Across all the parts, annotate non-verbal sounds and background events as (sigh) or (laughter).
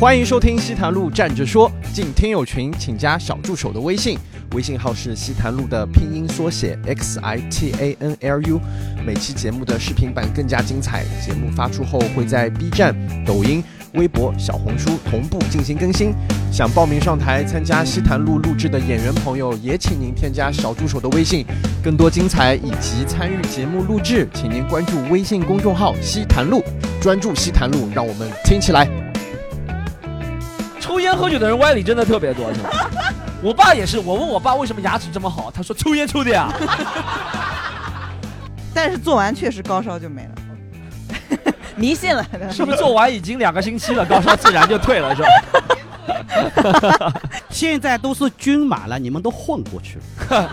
欢迎收听西坛路站着说，进听友群请加小助手的微信，微信号是西坛路的拼音缩写 x i t a n l u。每期节目的视频版更加精彩，节目发出后会在 B 站、抖音、微博、小红书同步进行更新。想报名上台参加西坛路录制的演员朋友，也请您添加小助手的微信。更多精彩以及参与节目录制，请您关注微信公众号西坛路，专注西坛路，让我们听起来。抽烟喝酒的人歪理真的特别多，是吧？(laughs) 我爸也是，我问我爸为什么牙齿这么好，他说抽烟抽的呀。(laughs) 但是做完确实高烧就没了，(laughs) 迷信了。是不是做完已经两个星期了，高烧自然就退了，是吧？现在都是均码了，你们都混过去了。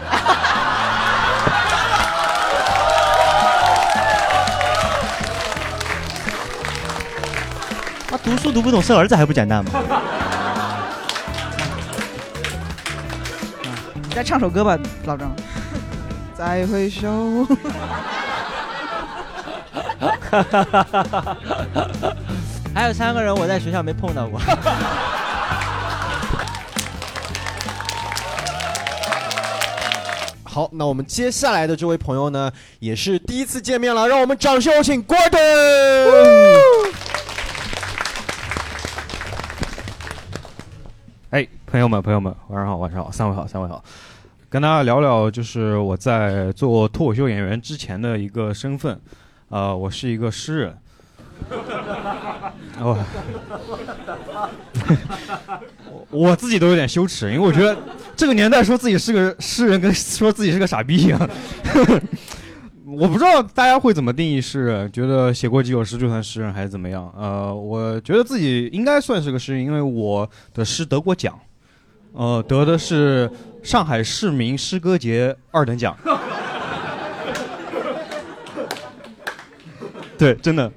他读书读不懂，生儿子还不简单吗？你再唱首歌吧，老张。再回首。(laughs) 还有三个人我在学校没碰到过。(laughs) 好，那我们接下来的这位朋友呢，也是第一次见面了，让我们掌声有请 Gordon。(laughs) 哎，朋友们，朋友们，晚上好，晚上好，三位好，三位好，跟大家聊聊，就是我在做脱口秀演员之前的一个身份，呃，我是一个诗人。我，(laughs) 我自己都有点羞耻，因为我觉得这个年代说自己是个 (laughs) 诗人，跟说自己是个傻逼一样。(laughs) 我不知道大家会怎么定义诗人，觉得写过几首诗就算诗人还是怎么样？呃，我觉得自己应该算是个诗人，因为我的诗得过奖，呃，得的是上海市民诗歌节二等奖。(laughs) 对，真的。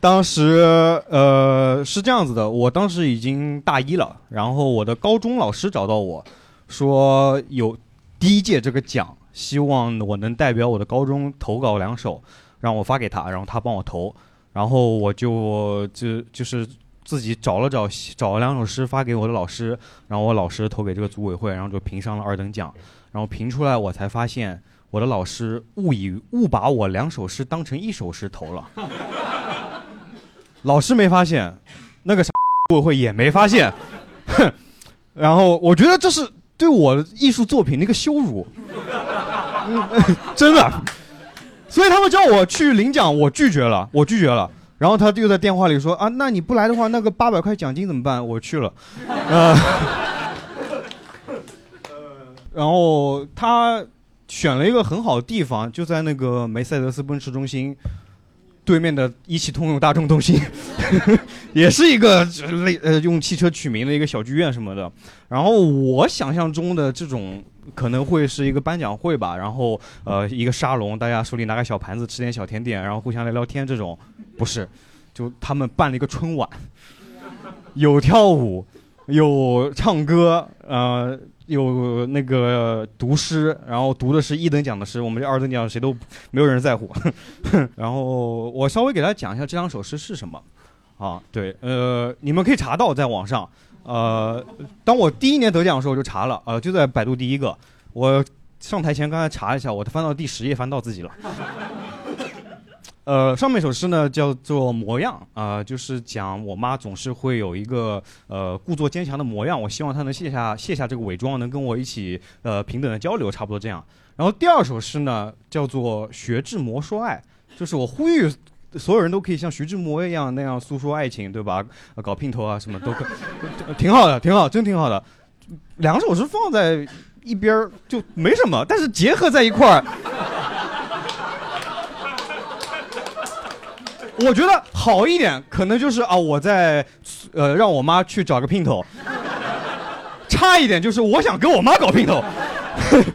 当时呃是这样子的，我当时已经大一了，然后我的高中老师找到我，说有第一届这个奖，希望我能代表我的高中投稿两首，让我发给他，然后他帮我投，然后我就就就是自己找了找，找了两首诗发给我的老师，然后我老师投给这个组委会，然后就评上了二等奖，然后评出来我才发现我的老师误以误把我两首诗当成一首诗投了。(laughs) 老师没发现，那个啥组委会也没发现，哼。(laughs) 然后我觉得这是对我艺术作品的一个羞辱，(laughs) 真的。所以他们叫我去领奖，我拒绝了，我拒绝了。然后他又在电话里说啊，那你不来的话，那个八百块奖金怎么办？我去了，呃，(laughs) 然后他选了一个很好的地方，就在那个梅赛德斯奔驰中心。对面的一汽通用大众中心，(laughs) 也是一个类呃用汽车取名的一个小剧院什么的。然后我想象中的这种可能会是一个颁奖会吧，然后呃一个沙龙，大家手里拿个小盘子吃点小甜点，然后互相聊聊天这种，不是，就他们办了一个春晚，有跳舞，有唱歌，呃。有那个读诗，然后读的是一等奖的诗，我们这二等奖谁都没有人在乎。(laughs) 然后我稍微给大家讲一下这两首诗是什么。啊，对，呃，你们可以查到在网上。呃，当我第一年得奖的时候我就查了，呃，就在百度第一个。我上台前刚才查了一下，我翻到第十页翻到自己了。呃，上面一首诗呢叫做《模样》啊，就是讲我妈总是会有一个呃故作坚强的模样，我希望她能卸下卸下这个伪装，能跟我一起呃平等的交流，差不多这样。然后第二首诗呢叫做《徐志摩说爱》，就是我呼吁所有人都可以像徐志摩一样那样诉说爱情，对吧？搞姘头啊什么都可，(laughs) 挺好的，挺好，真挺好的。两首诗放在一边就没什么，但是结合在一块儿。我觉得好一点，可能就是啊，我在，呃，让我妈去找个姘头。(laughs) 差一点就是我想跟我妈搞姘头。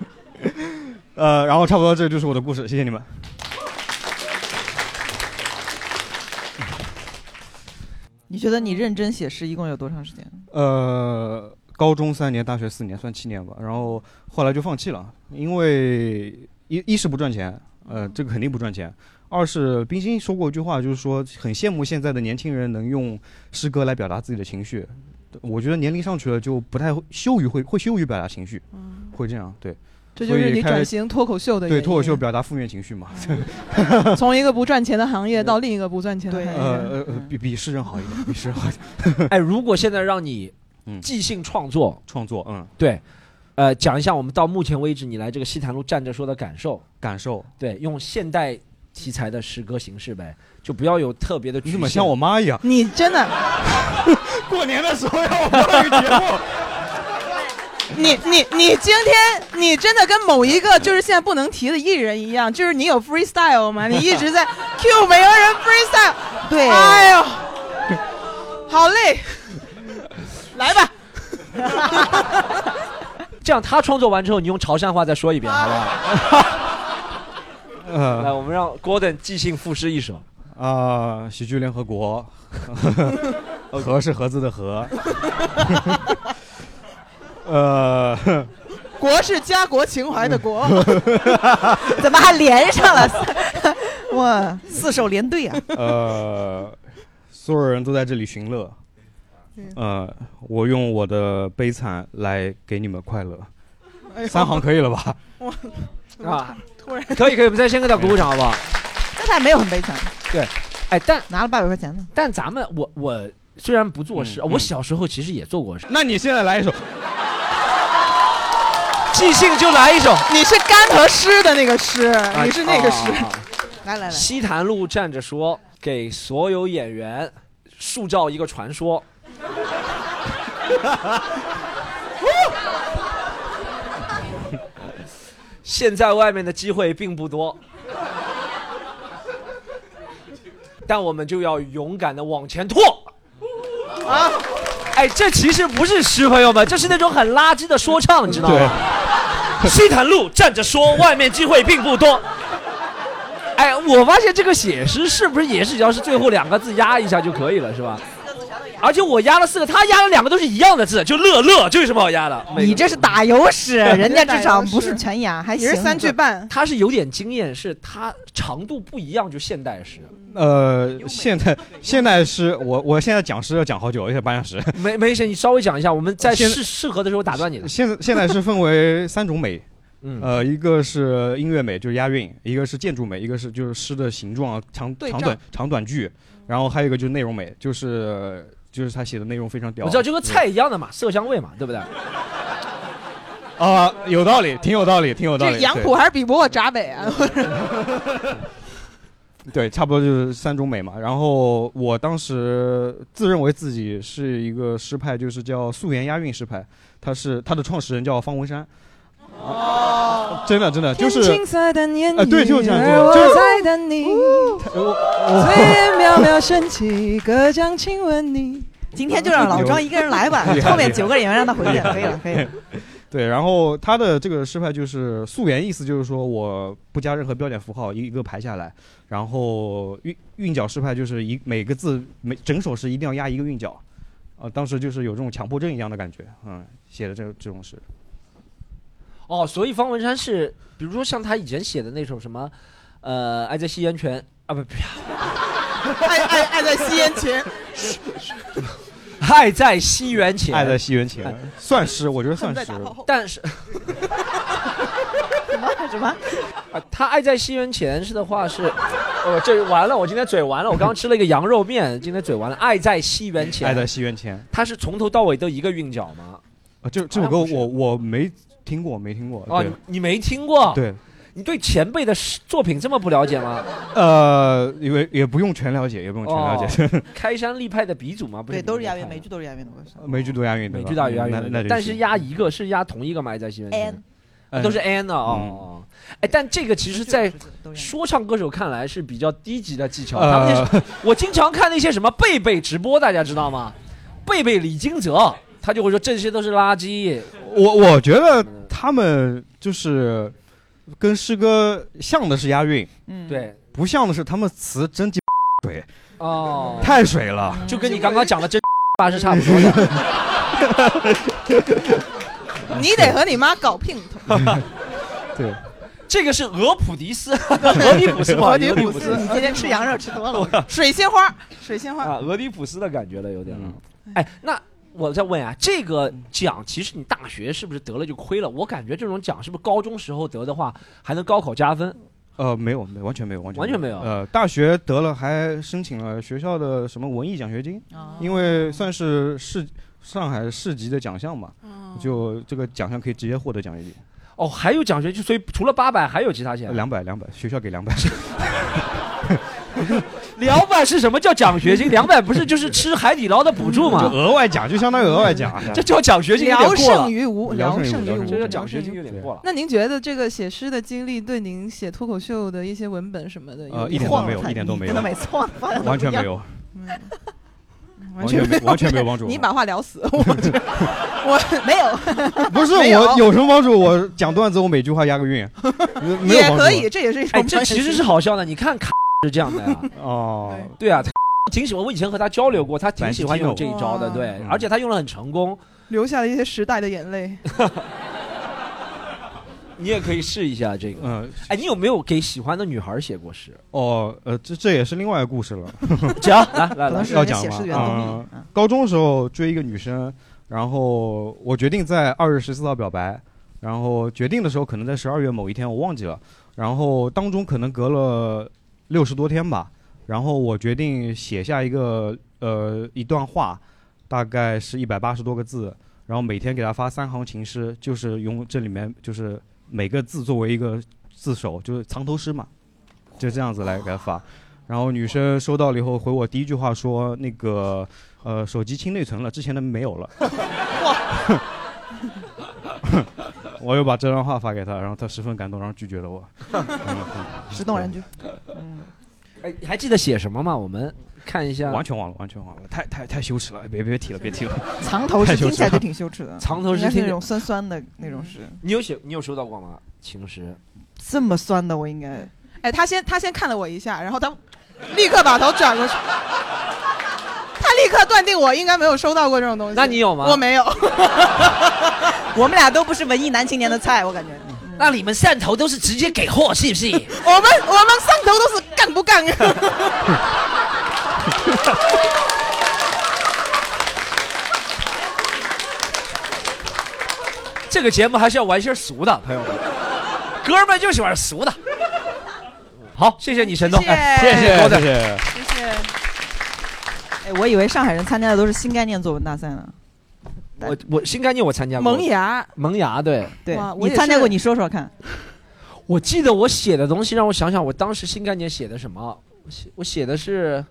(laughs) 呃，然后差不多这就是我的故事，谢谢你们。你觉得你认真写诗一共有多长时间？呃，高中三年，大学四年，算七年吧。然后后来就放弃了，因为一一是不赚钱，呃，这个肯定不赚钱。二是冰心说过一句话，就是说很羡慕现在的年轻人能用诗歌来表达自己的情绪。我觉得年龄上去了就不太会羞于会会羞于表达情绪，会这样对这就是你转型脱口秀的对脱口秀表达负面情绪嘛。从一个不赚钱的行业到另一个不赚钱的行业。呃呃呃，比比诗人好一点，比诗人好一点。(laughs) 哎，如果现在让你 (laughs) 嗯即兴创作，创作嗯对，呃，讲一下我们到目前为止你来这个西坛路站着说的感受，感受，对，用现代题材的诗歌形式呗，就不要有特别的。你怎么像我妈一样？你真的，(laughs) 过年的时候让我播一个节目。(laughs) 你你你今天你真的跟某一个就是现在不能提的艺人一样，就是你有 freestyle 吗？你一直在 cue 每个人 freestyle，对哎呦，好累，(laughs) 来吧，这样他创作完之后，你用潮汕话再说一遍，好不好？来，呃我们让 Gordon 即兴赋诗一首。啊，喜剧联合国，(laughs) 和是盒子的和。(laughs) 呃，国是家国情怀的国，(laughs) 怎么还连上了？哇，四手连对啊！呃，所有人都在这里寻乐。呃，我用我的悲惨来给你们快乐。哎三行可以了吧？啊，突然。可以可以，我们再先给他鼓鼓掌，好不好？但他也没有很悲惨，对，哎，但拿了八百块钱呢。但咱们我我虽然不做诗，嗯。我小时候其实也做过诗，那你现在来一首，即兴就来一首。你是干和湿的那个湿，你是那个湿，啊啊啊来来来，西坛路站着说，给所有演员塑造一个传说。现在外面的机会并不多，但我们就要勇敢的往前拓。啊！哎，这其实不是诗，朋友们，这是那种很垃圾的说唱，你知道吗？西坦路站着说，外面机会并不多。哎，我发现这个写诗是不是也是只要是最后两个字压一下就可以了，是吧？而且我压了四个，他压了两个都是一样的字，就乐乐，这有什么好压的？你这是打油诗，(laughs) 人家至少不是全押，还行。你是三句半，他是有点经验，是他长度不一样就现代诗。呃，现代现代诗我我现在讲诗要讲好久，而且半小时。(laughs) 没没事，你稍微讲一下，我们在适适合的时候打断你的。现在现在是分为三种美，嗯，呃，一个是音乐美，就是押韵；一个是建筑美，一个是就是诗的形状、长长短长短句，然后还有一个就是内容美，就是就是他写的内容非常屌。我知道就跟菜一样的嘛，色香味嘛，对不对？啊、有道理，挺有道理，挺有道理。这杨浦还是比不过闸北啊？对，(laughs) 对，差不多就是三种美嘛。然后我当时自认为自己是一个诗派，就是叫素颜押韵诗派，他是他的创始人叫方文山。哦，真的真的就是天青色的年呃对就是这样而我就是在等你，炊烟袅袅升起，隔江亲吻你。今天就让老张一个人来吧 (laughs) 后面九个演员让他回去，可以了，可以了。对，然后他的这个诗派就是溯源，意思就是说我不加任何标点符号，一个排下来。然后韵韵脚诗派就是一每个字每整首诗一定要押一个韵脚，呃，当时就是有这种强迫症一样的感觉，嗯，写的这这种诗。哦，所以方文山是，比如说像他以前写的那首什么，呃，爱在西元前啊，不不要，(laughs) 爱爱爱在西元前，爱在西元前，爱在西元前，算是，我觉得算是。但是 (laughs) 什么什么？啊，他爱在西元前是的话是，呃，这完了，我今天嘴完了，我刚刚吃了一个羊肉面，今天嘴完了。爱在西元前，爱在西元前，他是从头到尾都一个韵脚吗？啊，这这首歌我我没听过，没听过。哦对，你没听过？，对，你对前辈的诗作品这么不了解吗？呃，因为也不用全了解，也不用全了解，哦 (laughs) 开山立派的鼻祖嘛？不是对，都是押韵，每每句都是押韵的。每句都押韵的，每句都押那那韵，但是押一个是押同一个吗？爱在西元前 n 嗯都是 n 的哦哦。哎，但这个其实，在都押韵说唱歌手看来是比较低级的技巧。呃他们那是我经常看那些什么贝贝直播，大家知道吗？贝贝李金泽，他就会说这些都是垃圾。我我觉得他们就是跟师哥像的是押韵，嗯，对，不像的是他们词真鸡水，哦，太水了。就跟你刚刚讲的这吧 (laughs) 是差不多的。(laughs) 你得和你妈搞姘头。(laughs) 对，这个是俄普迪斯，俄狄浦斯嘛，俄狄浦斯。你今天吃羊肉吃多了，水仙花，水仙花。啊，俄狄浦斯的感觉了，有点。嗯。哎，那我再问啊，这个奖其实你大学是不是得了就亏了？我感觉这种奖是不是高中时候得的话，还能高考加分？呃，没有，没完全没有，完全完全没有呃，大学得了，还申请了学校的什么文艺奖学金，哦因为算是市上海市级的奖项嘛，哦就这个奖项可以直接获得奖学金，哦，还有奖学金，所以除了八百还有其他钱。两百两百，学校给两百。(laughs) 两百是什么叫奖学金？两百不是就是吃海底捞的补助吗就吗？额外奖，就相当于额外奖。(laughs) 这叫奖学金有点聊过了胜，于无，聊胜于无聊胜于无这叫奖学金有点过了。那您觉得这个写诗的经历对您写脱口秀的一些文本什么的有呃，一点都没有，一点都没有真的，每次忘了，完全没有，完 (laughs) 完全没完全没有帮助。你把话聊死，(laughs) 我这我没有。不是有我有什么帮助？我讲段子，我每句话押个韵，没有帮助也可以，这也是一种哎，这其实是好笑的。你看卡是这样的呀，(laughs) 哦。对啊，他 (laughs) 挺喜欢。我以前和他交流过，他挺喜欢用这一招的，对，嗯而且他用的很成功。留下了一些时代的眼泪。(laughs) 你也可以试一下这个。嗯，哎，你有没有给喜欢的女孩写过诗？哦，呃，这这也是另外一个故事了。讲，来来来可能，是要讲吗。嗯高中的时候追一个女生，然后我决定在二月十四号表白，然后决定的时候可能在十二月某一天，我忘记了。然后当中可能隔了六十多天吧，然后我决定写下一个呃一段话，大概是一百八十多个字，然后每天给他发三行情诗，就是用这里面就是每个字作为一个字首，就是藏头诗嘛，就这样子来给他发。然后女生收到了以后回我第一句话说那个呃手机清内存了，之前的没有了。(laughs) 我又把这段话发给他，然后他十分感动，然后拒绝了我。(laughs) 嗯石动人句。哎，你还记得写什么吗？我们看一下。完全忘了，完全忘了，太太太羞耻了，别别提了，别提了。(laughs) 藏头太羞耻了诗听起来就挺羞耻的，(laughs) 藏头诗听应该是那种酸酸的那种诗，你有写，你有收到过吗？情诗？这么酸的我应该哎，他先他先看了我一下，然后他立刻把头转过去，他立刻断定我应该没有收到过这种东西。那你有吗？我没有。(laughs) 我们俩都不是文艺男青年的菜，我感觉。那你们汕头都是直接给货，是不是？我们我们上头都是干不干？(laughs) 这个节目还是要玩些俗的，朋友们，哥们就喜欢俗的。好，谢谢你，陈东，谢谢哎谢谢谢谢。哎，我以为上海人参加的都是新概念作文大赛呢。我我新概念我参加过，萌芽，萌芽，对对，你参加过，你说说看。我记得我写的东西，让我想想，我当时新概念写的什么？我写我写的是，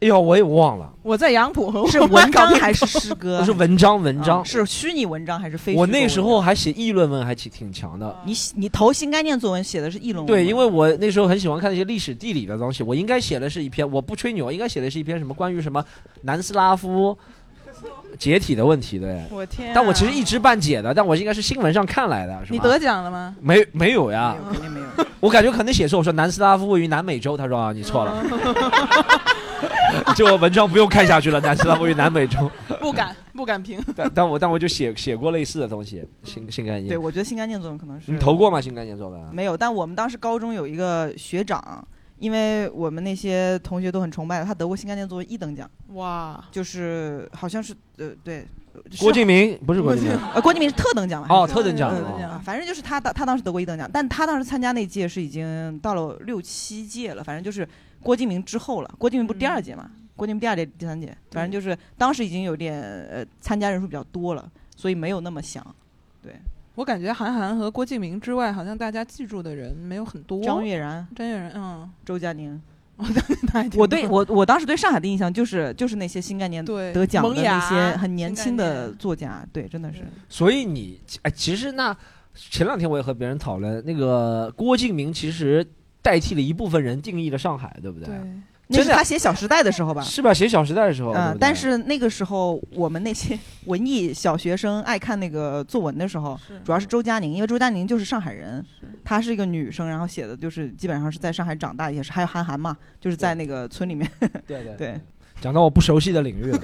哎呦，我也忘了，我在杨浦和是 (laughs) 文章还是诗歌？不是文章，文章啊。是虚拟文章还是非虚构我？那时候还写议论文，还挺挺强的。你你投新概念作文写的是议论文，对，因为我那时候很喜欢看那些历史地理的东西，我应该写的是一篇，我不吹牛，应该写的是一篇什么关于什么南斯拉夫解体的问题，对。我天啊！但我其实一知半解的，但我应该是新闻上看来的，是吧？你得奖了吗？没没有呀？没有肯定没有。我感觉可能写错，我说南斯拉夫位于南美洲，他说啊你错了，(laughs) 这个文章不用看下去了，南斯拉夫位于南美洲。不敢不敢评。但但我但我就写写过类似的东西，新新概对，我觉得新概念作文可能是你投过吗？新概念作文？没有，但我们当时高中有一个学长，因为我们那些同学都很崇拜他，他得过新概念作文一等奖，哇，就是好像是呃对，是郭敬明不是郭敬明，呃郭敬明是特等奖吧？哦，还是特等奖特。等奖啊反正就是他当他当时得过一等奖，但他当时参加那届是已经到了六七届了，反正就是郭敬明之后了。郭敬明不是第二届嘛？郭敬明第二届、第三届，反正就是当时已经有点呃参加人数比较多了，所以没有那么响。我感觉韩寒和郭敬明之外，好像大家记住的人没有很多。张悦然、张悦然，嗯，周佳宁，(laughs) (laughs) 我对我我当时对上海的印象就是就是那些新概念对得奖的那些很年轻的作家，对，真的是。所以你哎，其实那前两天我也和别人讨论，那个郭敬明其实代替了一部分人定义了上海，对不对？对，那是真的他写《小时代》的时候吧？是吧？写《小时代》的时候，嗯但是那个时候我们那些文艺小学生爱看那个作文的时候，主要是周佳宁，因为周佳宁就是上海人，她是一个女生，然后写的就是基本上是在上海长大，也是还有韩寒嘛，就是在那个村里面，对对，(laughs) 对，讲到我不熟悉的领域了，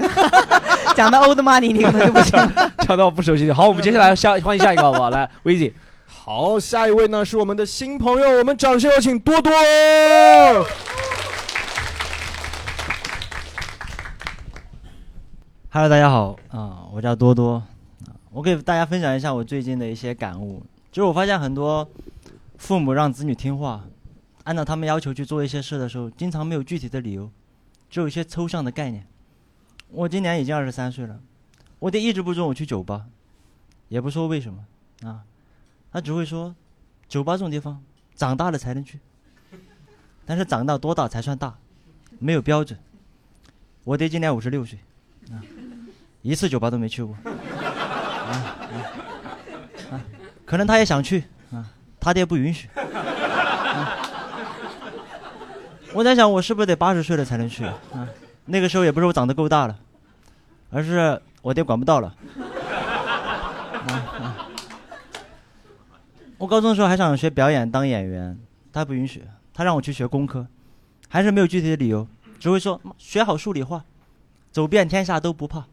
(laughs) 讲到 old money 你可能就不行。(laughs) 讲到我不熟悉的。好，我们接下来下欢迎下一个好不好？来，威姐，好，下一位呢是我们的新朋友，我们掌声有请多多。Hello，大家好啊、我叫多多，我给大家分享一下我最近的一些感悟。就是我发现很多父母让子女听话，按照他们要求去做一些事的时候，经常没有具体的理由，只有一些抽象的概念。我今年已经二十三岁了，我爹一直不准我去酒吧，也不说为什么啊，他只会说，酒吧这种地方长大了才能去，但是长到多大才算大，没有标准。我爹今年五十六岁啊。一次酒吧都没去过，啊啊！可能他也想去啊，他爹不允许。我在想，我是不是得八十岁了才能去啊？那个时候也不是我长得够大了，而是我爹管不到了。我高中的时候还想学表演当演员，他不允许，他让我去学工科，还是没有具体的理由，只会说学好数理化，走遍天下都不怕。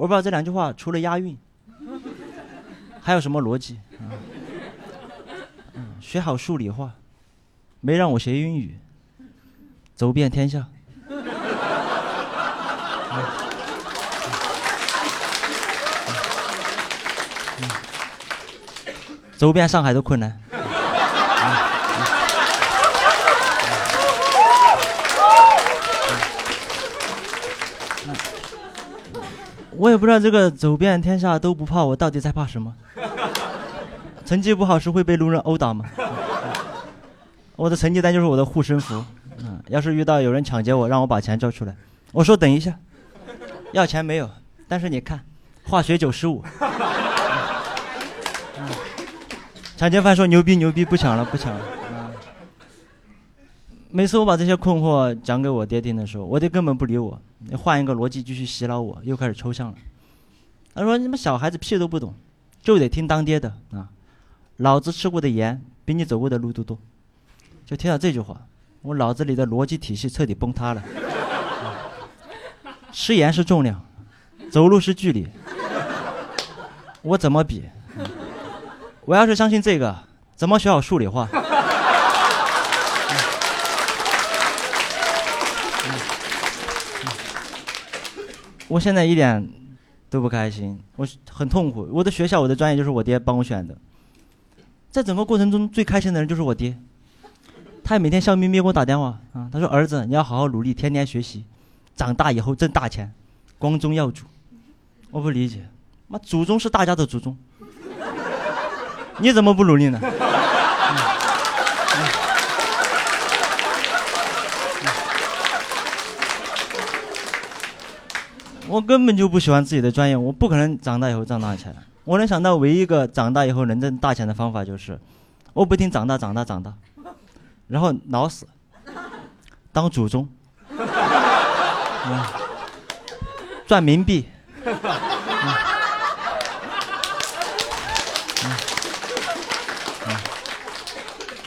我不知道这两句话除了押韵，(laughs) 还有什么逻辑？啊嗯，学好数理化，没让我学英语，走遍天下。嗯走遍上海都困难。我也不知道这个走遍天下都不怕，我到底在怕什么？(laughs) 成绩不好是会被路人殴打吗？(laughs) 我的成绩单就是我的护身符。嗯，要是遇到有人抢劫我，让我把钱交出来，我说等一下，要钱没有，但是你看，化学九十五。(laughs) 嗯抢劫犯说牛逼牛逼，不抢了不抢了。每次我把这些困惑讲给我爹听的时候，我爹根本不理我，换一个逻辑继续洗脑我，又开始抽象了。他说：“你们小孩子屁都不懂，就得听当爹的啊！老子吃过的盐比你走过的路都多。”就听到这句话，我脑子里的逻辑体系彻底崩塌了。吃盐是重量，走路是距离，我怎么比？我要是相信这个，怎么学好数理化？我现在一点都不开心，我很痛苦。我的学校，我的专业就是我爹帮我选的，在整个过程中最开心的人就是我爹，他每天笑眯眯给我打电话啊，他说：“儿子，你要好好努力，天天学习，长大以后挣大钱，光宗耀祖。”我不理解，妈祖宗是大家的祖宗，你怎么不努力呢？我根本就不喜欢自己的专业，我不可能长大以后挣大钱。我能想到唯一一个长大以后能挣大钱的方法就是，我不停长大长大长大，然后老死，当祖宗，嗯赚冥币，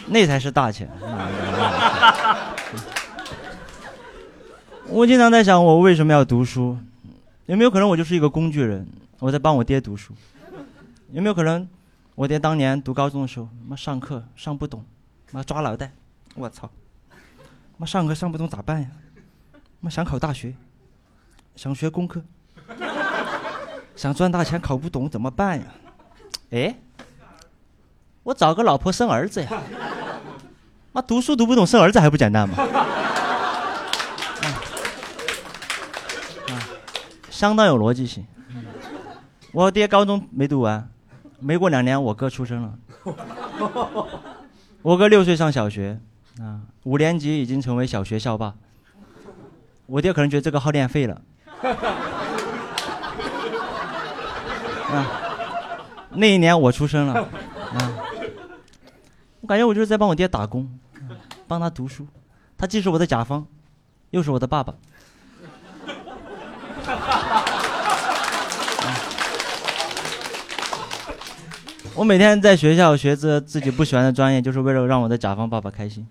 那才是大钱。我经常在想，我为什么要读书？有没有可能我就是一个工具人？我在帮我爹读书。有没有可能，我爹当年读高中的时候，妈上课上不懂，妈抓脑袋，我操，妈上课上不懂咋办呀？妈想考大学，想学工科，想赚大钱考不懂怎么办呀？哎，我找个老婆生儿子呀！妈读书读不懂，生儿子还不简单吗？相当有逻辑性。我爹高中没读完，没过两年我哥出生了。(laughs) 我哥六岁上小学，啊，五年级已经成为小学校霸。我爹可能觉得这个耗电废了。(laughs) 啊，那一年我出生了，啊，我感觉我就是在帮我爹打工，帮他读书。他既是我的甲方，又是我的爸爸。(laughs) 我每天在学校学着自己不喜欢的专业，就是为了让我的甲方爸爸开心。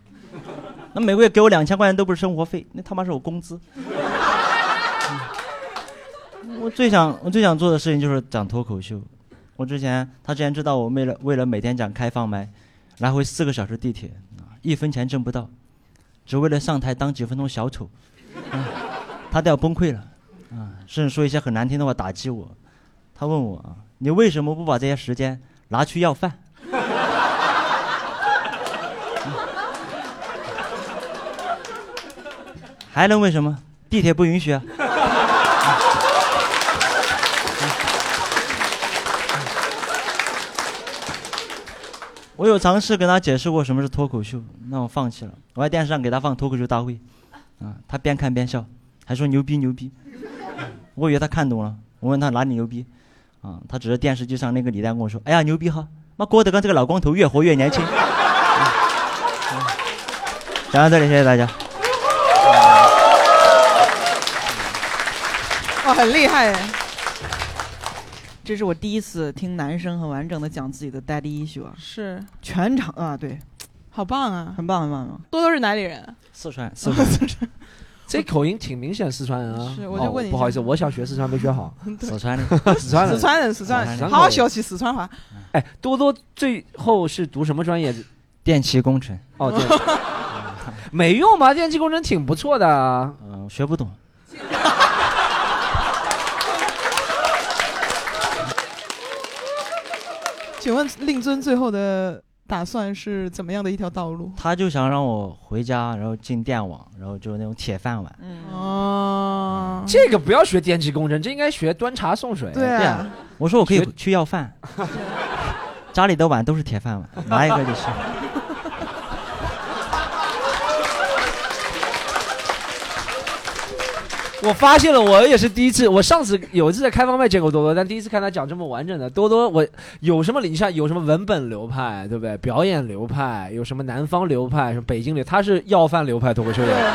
那每个月给我两千块钱都不是生活费，那他妈是我工资。我最想我最想做的事情就是讲脱口秀，我之前他之前知道我为了为了每天讲开放麦，来回四个小时地铁，一分钱挣不到，只为了上台当几分钟小丑，他都要崩溃了，啊，甚至说一些很难听的话打击我。他问我啊，你为什么不把这些时间拿去要饭？还能为什么？地铁不允许啊！我有尝试跟他解释过什么是脱口秀，那我放弃了。我在电视上给他放脱口秀大会，啊，他边看边笑，还说牛逼牛逼。我以为他看懂了，我问他哪里牛逼，啊，他指着电视机上那个李诞跟我说：“哎呀，牛逼哈！妈，郭德纲这个老光头越活越年轻。”讲到这里，谢谢大家。哇，很厉害哎！这是我第一次听男生很完整的讲自己的 daddy issue 啊，是，全场啊，对，好棒啊！很棒很棒很棒。多多是哪里人？四川 (laughs) 四川，四川，这口音挺明显四川人啊。是我就问你哦不好意思，我想学四川没学好。四川的，四川人 (laughs) 四。川人，四川人，四川人好好学习四川话。哎，多多最后是读什么专业？电气工程，哦，对，(laughs) 没用吧？电气工程挺不错的啊。嗯、学不懂。(laughs) 请问令尊最后的打算是怎么样的一条道路？他就想让我回家，然后进电网，然后就那种铁饭碗。嗯，哦，这个不要学电气工程，这应该学端茶送水。对啊对啊，我说我可以去要饭，(laughs) 家里的碗都是铁饭碗，拿一个就行。我发现了，我也是第一次。我上次有一次在开放麦见过多多，但第一次看他讲这么完整的。多多，我有什么你像有什么文本流派，对不对？表演流派，有什么南方流派，什么北京流，他是要饭流派脱口秀演员。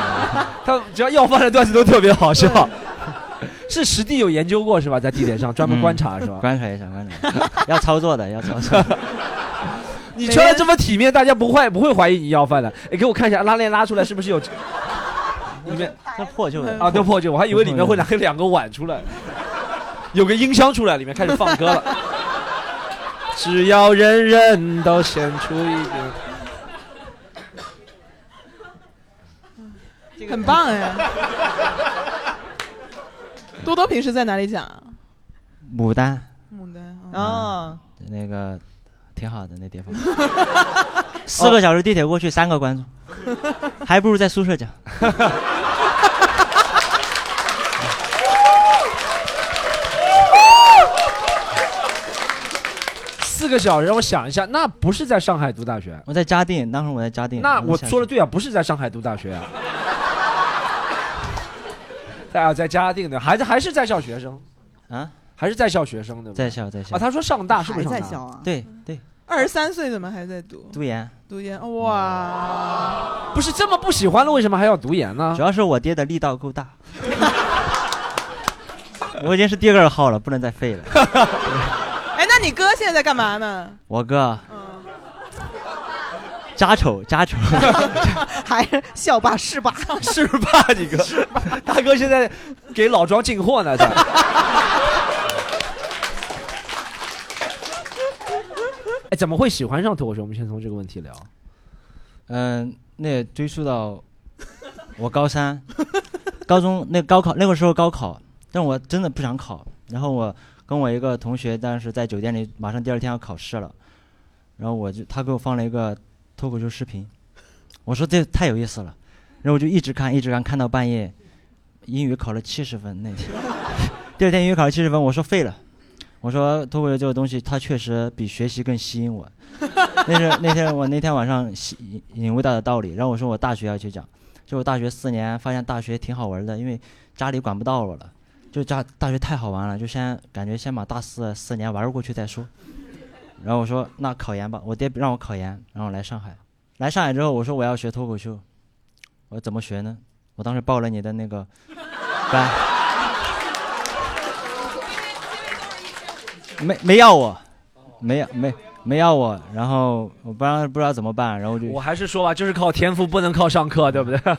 他只要要饭的段子都特别好笑。是实地有研究过是吧？在地铁上专门观察是吧？观察一下，观察一下，要操作的，要操作。(laughs) 你穿的这么体面，大家不会不会怀疑你要饭的。哎，给我看一下拉链拉出来是不是有？里面那破旧的啊，都破旧，我还以为里面会拿两个碗出来，(laughs) 有个音箱出来，里面开始放歌了。(laughs) 只要人人都献出一点，很棒哎！(laughs) 多多平时在哪里讲啊？牡丹牡丹啊，那个挺好的那地方，(laughs) 四个小时地铁过去，三个关注，(laughs) 还不如在宿舍讲。(laughs) 四个小时，让我想一下，那不是在上海读大学？我在嘉定，当时我在嘉定。那我说的对啊，不是在上海读大学啊。在啊，在嘉定的，还是还是在校学生，啊，还是在校学生对吧在校在校啊。他说上大是不是上大？在校啊？对对，二十三岁怎么还在读读研，读研？哇，不是这么不喜欢了，为什么还要读研呢主？要是我爹的力道够大。(laughs) 我已经是第二号了，不能再废了。(laughs) 哎，那你哥现在在干嘛呢？我哥嗯，家丑家丑，(laughs) 还是校霸是霸？是霸，你哥？大哥现在给老庄进货呢，在。哎，怎么会喜欢上脱口秀？我们先从这个问题聊。嗯，那追溯到我高三、高中那高考那个时候高考，但我真的不想考。然后我跟我一个同学，当时在酒店里，马上第二天要考试了，然后我就他给我放了一个脱口秀视频，我说这太有意思了，然后我就一直看一直看，看到半夜，英语考了七十分那天，(laughs) 第二天英语考了七十分，我说废了。我说脱口秀这个东西，它确实比学习更吸引我。那是那天我那天晚上吸引悟到的道理，然后我说我大学要去讲，就我大学四年发现大学挺好玩的，因为家里管不到我了，就家大学太好玩了，就先感觉先把大四四年玩过去再说。然后我说那考研吧，我爹让我考研，然后来上海，来上海之后我说我要学脱口秀，我说怎么学呢？我当时报了你的那个班，没没要我，没要没没要我，然后我不知道不知道怎么办，然后就我还是说吧，就是靠天赋，不能靠上课，对不对？(laughs)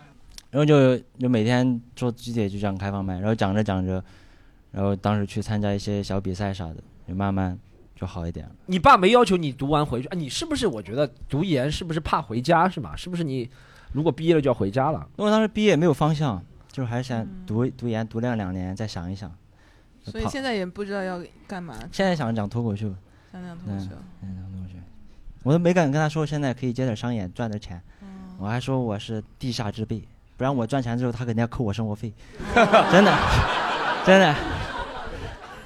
(laughs) 然后就就每天坐地铁就这样开放麦，然后讲着讲着，然后当时去参加一些小比赛啥的，就慢慢就好一点了。你爸没要求你读完回去啊？你是不是？我觉得读研是不是怕回家是吗？是不是你如果毕业了就要回家了？因为当时毕业没有方向，就是还是想嗯读读研，读两两年再想一想。所以现在也不知道要干嘛。现在想讲脱口秀，想讲脱口秀。嗯，讲脱口秀，我都没敢跟他说现在可以接点商演赚点钱，我还说我是地下之辈，不然我赚钱之后他肯定要扣我生活费，真的，真的。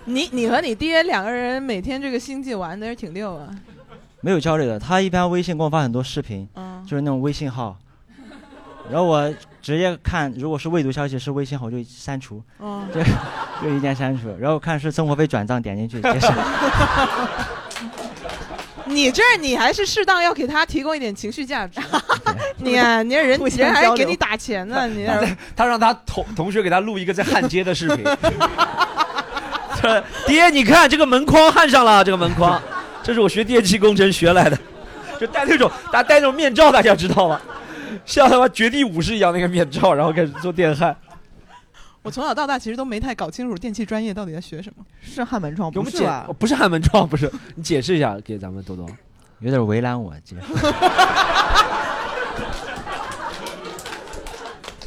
你你和你爹两个人每天这个星际玩的是挺溜啊。没有交流的，他一般微信给我发很多视频，嗯就是那种微信号，然后我直接看，如果是未读消息是微信号我就删除，哦就 (laughs) 就一键删除，然后看是生活费转账点进去结束。(laughs) 你这儿你还是适当要给他提供一点情绪价值。(laughs) 你看，你这人人还给你打钱呢，你他他让他同同学给他录一个在焊接的视频。这爹，你看这个门框焊上了，这个门框，这是我学电气工程学来的，就戴那种大家戴那种面罩，大家知道吗？像他妈绝地武士一样那个面罩，然后开始做电焊。我从小到大其实都没太搞清楚电器专业到底在学什么。是焊门窗给我们解，哦不是焊门窗，不是，你解释一下给咱们多多。有点为难我，解释。(laughs)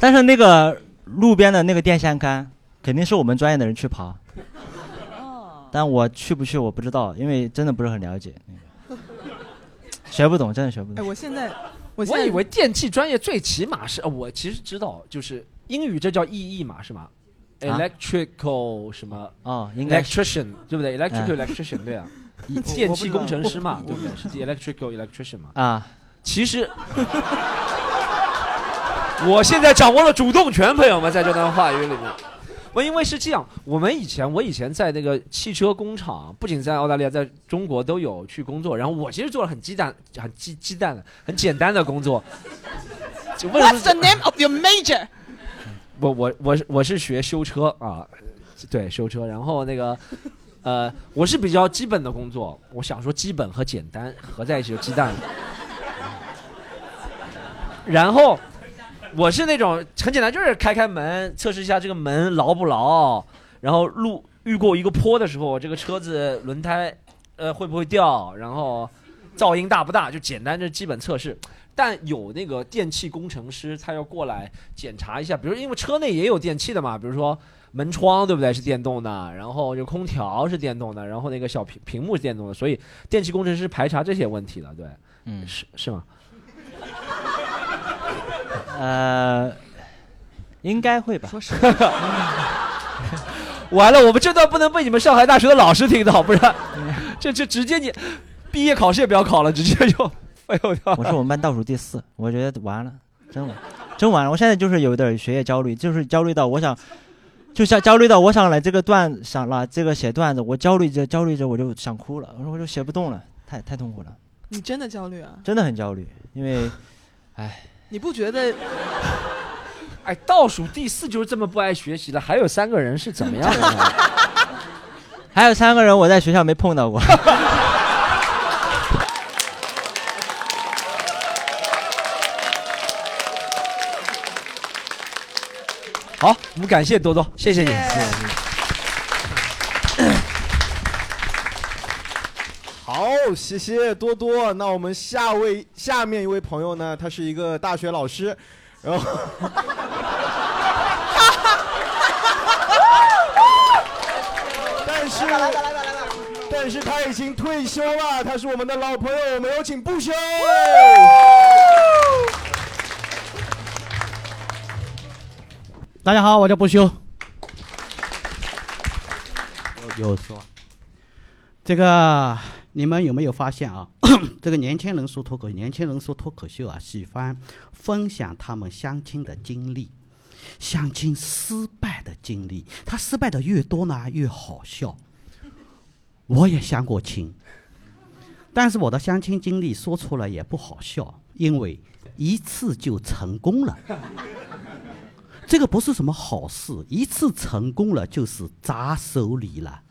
但是那个路边的那个电线杆，肯定是我们专业的人去爬。但我去不去我不知道，因为真的不是很了解，学不懂，真的学不哎，懂。我现在，我我以为电气专业最起码是，呃我其实知道，就是英语这叫 EE 嘛，是吗啊？Electrical 什么？哦，应该是 electrician 对不对？Electrical 嗯 electrician 对啊，(laughs) 电气工程师嘛，对不对？是 electrical electrician 嘛？啊，其实 (laughs) 我现在掌握了主动权，朋友们，在这段话语里面。我因为是这样，我们以前我以前在那个汽车工厂，不仅在澳大利亚，在中国都有去工作。然后我其实做了很鸡蛋、很鸡鸡蛋的、很简单的工作。(laughs) What's the name of your major？我我我是我是学修车啊，对修车，然后那个呃，我是比较基本的工作，我想说基本和简单合在一起就鸡蛋。(laughs) 然后我是那种很简单，就是开开门，测试一下这个门牢不牢，然后路遇过一个坡的时候，这个车子轮胎呃会不会掉，然后噪音大不大，就简单这基本测试。但有那个电气工程师，他要过来检查一下，比如因为车内也有电器的嘛，比如说门窗对不对是电动的，然后就空调是电动的，然后那个小屏屏幕是电动的，所以电气工程师排查这些问题的，对，嗯，是是吗？呃，应该会吧。说实 (laughs) 完了，我们这段不能被你们上海大学的老师听到，不然这这直接你毕业考试也不要考了，直接就哎呦我操。我是我们班倒数第四，我觉得完了，真完，真完了。我现在就是有点学业焦虑，就是焦虑到我想，就想焦虑到我想来这个段，想了这个写段子，我焦虑着焦虑着我就想哭了，我说我就写不动了，太太痛苦了，你真的焦虑啊？真的很焦虑，因为，唉，你不觉得？(laughs) 哎，倒数第四就是这么不爱学习的，还有三个人是怎么样的呢？(laughs) 还有三个人我在学校没碰到过。(laughs) 好，我们感谢多多，谢谢你。谢，谢谢谢多多。那我们下位下面一位朋友呢，他是一个大学老师，然后。(laughs) 但是，但是他已经退休了，他是我们的老朋友，我们有请不休。大家好，我叫不休。有有说，这个你们有没有发现啊？(coughs) 这个年轻人说脱口，年轻人说脱口秀啊，喜欢分享他们相亲的经历，相亲失败的经历。他失败的越多呢，越好笑。我也相过亲，但是我的相亲经历说出来也不好笑，因为一次就成功了。这个不是什么好事，一次成功了就是砸手里了。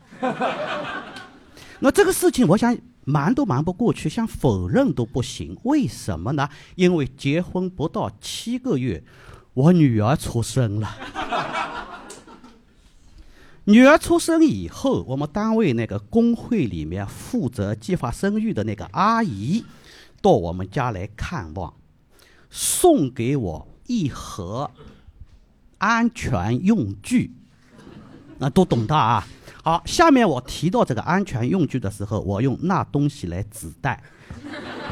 那这个事情，我想瞒都瞒不过去，想否认都不行。为什么呢？因为结婚不到七个月，我女儿出生了。(laughs) 女儿出生以后，我们单位那个工会里面负责计划生育的那个阿姨，到我们家来看望，送给我一盒安全用具，那，都懂的啊。好，下面我提到这个安全用具的时候，我用那东西来指代，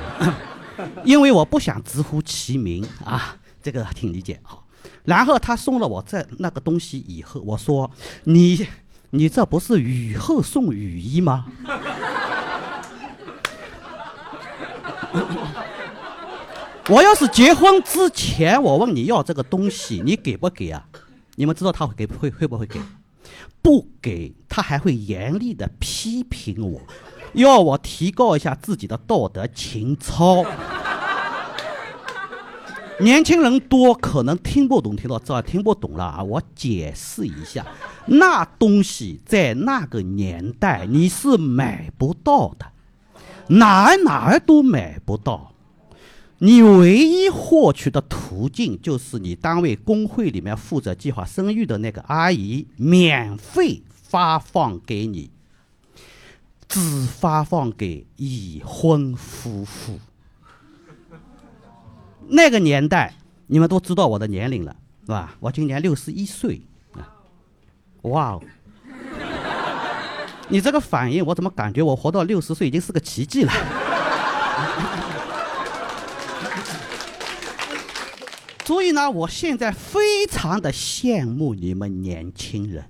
(laughs) 因为我不想直呼其名啊，这个挺理解好。然后他送了我这那个东西以后，我说你你这不是雨后送雨衣吗？(laughs) 我要是结婚之前我问你要这个东西，你给不给啊？你们知道他会给会会不会给？不给，他还会严厉的批评我，要我提高一下自己的道德情操。年轻人多，可能听不懂，听到这听不懂了啊！我解释一下，那东西在那个年代你是买不到的，哪儿哪儿都买不到。你唯一获取的途径就是你单位工会里面负责计划生育的那个阿姨免费发放给你，只发放给已婚夫妇。那个年代，你们都知道我的年龄了，是吧？我今年六十一岁，啊，哇哦！(laughs) 你这个反应，我怎么感觉我活到六十岁已经是个奇迹了？所以呢，我现在非常的羡慕你们年轻人，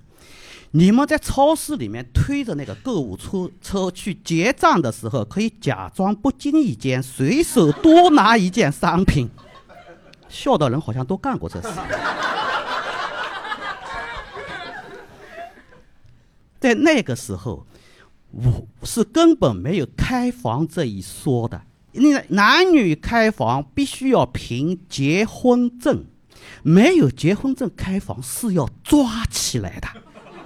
你们在超市里面推着那个购物车车去结账的时候，可以假装不经意间随手多拿一件商品，(laughs) 笑的人好像都干过这事。在那个时候，我是根本没有开房这一说的。那男女开房必须要凭结婚证，没有结婚证开房是要抓起来的，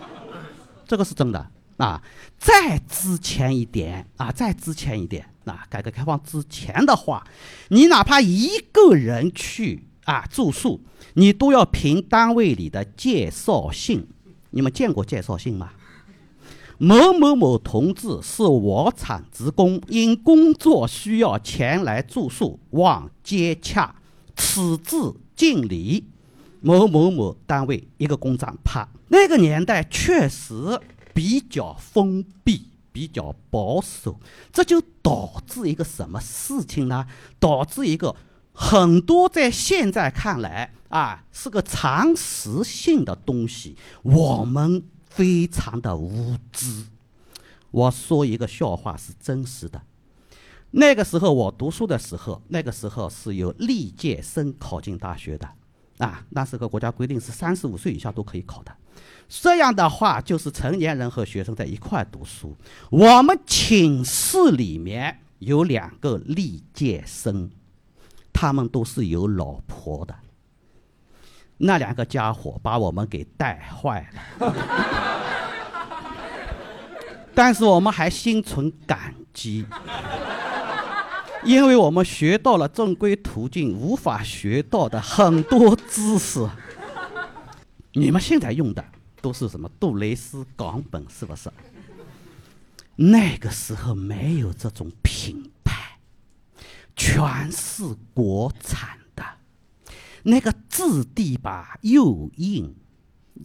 (laughs) 这个是真的啊！再之前一点啊，再之前一点啊，改革开放之前的话，你哪怕一个人去啊住宿，你都要凭单位里的介绍信。你们见过介绍信吗？某某某同志是我厂职工，因工作需要前来住宿，望接洽，此致敬礼。某某某单位一个公章，啪。那个年代确实比较封闭，比较保守，这就导致一个什么事情呢？导致一个很多在现在看来啊是个常识性的东西，我们。非常的无知。我说一个笑话是真实的。那个时候我读书的时候，那个时候是有历届生考进大学的，啊，那时候国家规定是三十五岁以下都可以考的。这样的话，就是成年人和学生在一块读书。我们寝室里面有两个历届生，他们都是有老婆的。那两个家伙把我们给带坏了，(laughs) 但是我们还心存感激，因为我们学到了正规途径无法学到的很多知识。你们现在用的都是什么杜蕾斯、港本，是不是？那个时候没有这种品牌，全是国产。那个质地吧，又硬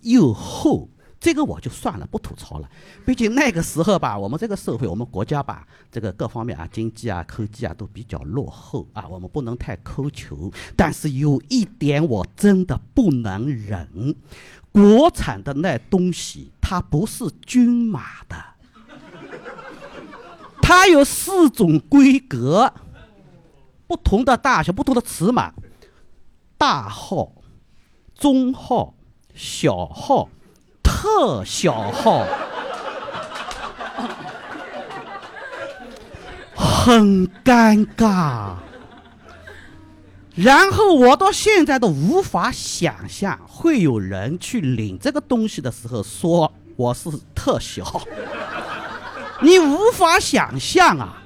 又厚，这个我就算了，不吐槽了。毕竟那个时候吧，我们这个社会，我们国家吧，这个各方面啊，经济啊、科技啊都比较落后啊，我们不能太苛求。但是有一点我真的不能忍，国产的那东西它不是均码的，它有四种规格，不同的大小、不同的尺码。大号、中号、小号、特小号，很尴尬。然后我到现在都无法想象，会有人去领这个东西的时候说我是特小，你无法想象啊！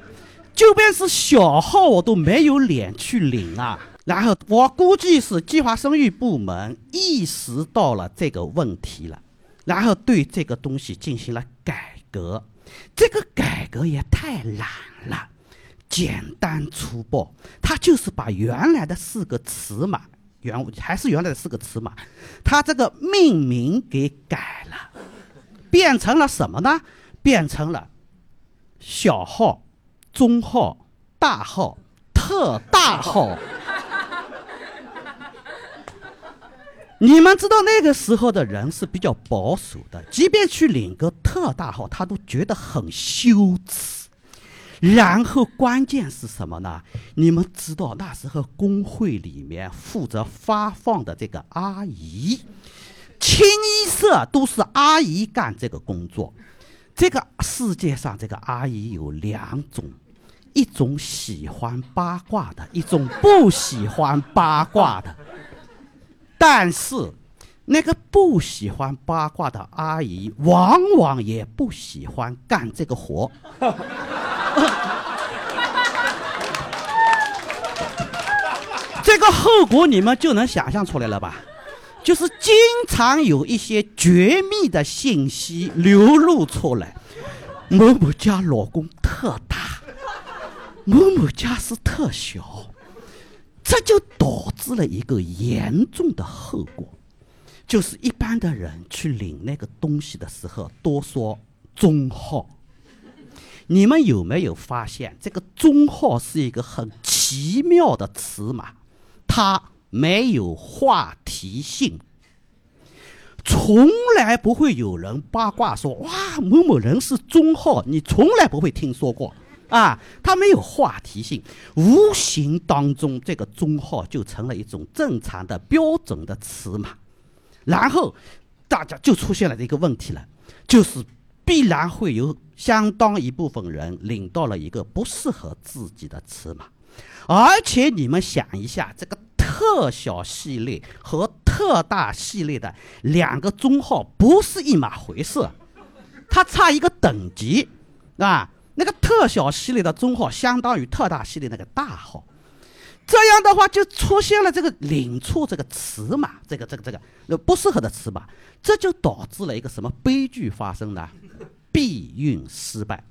就便是小号，我都没有脸去领啊。然后我估计是计划生育部门意识到了这个问题了，然后对这个东西进行了改革。这个改革也太懒了，简单粗暴，它就是把原来的四个词码，原还是原来的四个词码，它这个命名给改了，变成了什么呢？变成了小号、中号、大号、特大号。你们知道那个时候的人是比较保守的，即便去领个特大号，他都觉得很羞耻。然后关键是什么呢？你们知道那时候工会里面负责发放的这个阿姨，清一色都是阿姨干这个工作。这个世界上这个阿姨有两种，一种喜欢八卦的，一种不喜欢八卦的。但是，那个不喜欢八卦的阿姨，往往也不喜欢干这个活。这个后果你们就能想象出来了吧？就是经常有一些绝密的信息流露出来，某某家老公特大，某某家是特小。这就导致了一个严重的后果，就是一般的人去领那个东西的时候，多说中号。你们有没有发现，这个中号是一个很奇妙的词码？它没有话题性，从来不会有人八卦说哇某某人是中号，你从来不会听说过。啊，它没有话题性，无形当中这个中号就成了一种正常的标准的尺码，然后大家就出现了一个问题了，就是必然会有相当一部分人领到了一个不适合自己的尺码，而且你们想一下，这个特小系列和特大系列的两个中号不是一码回事，它差一个等级，啊。那个特小系列的中号相当于特大系列那个大号，这样的话就出现了这个领错这个尺码，这个这个这个那不适合的尺码，这就导致了一个什么悲剧发生呢？(laughs) 避孕失败。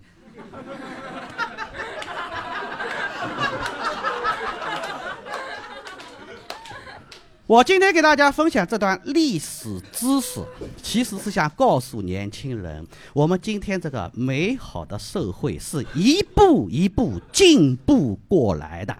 我今天给大家分享这段历史知识，其实是想告诉年轻人，我们今天这个美好的社会是一步一步进步过来的。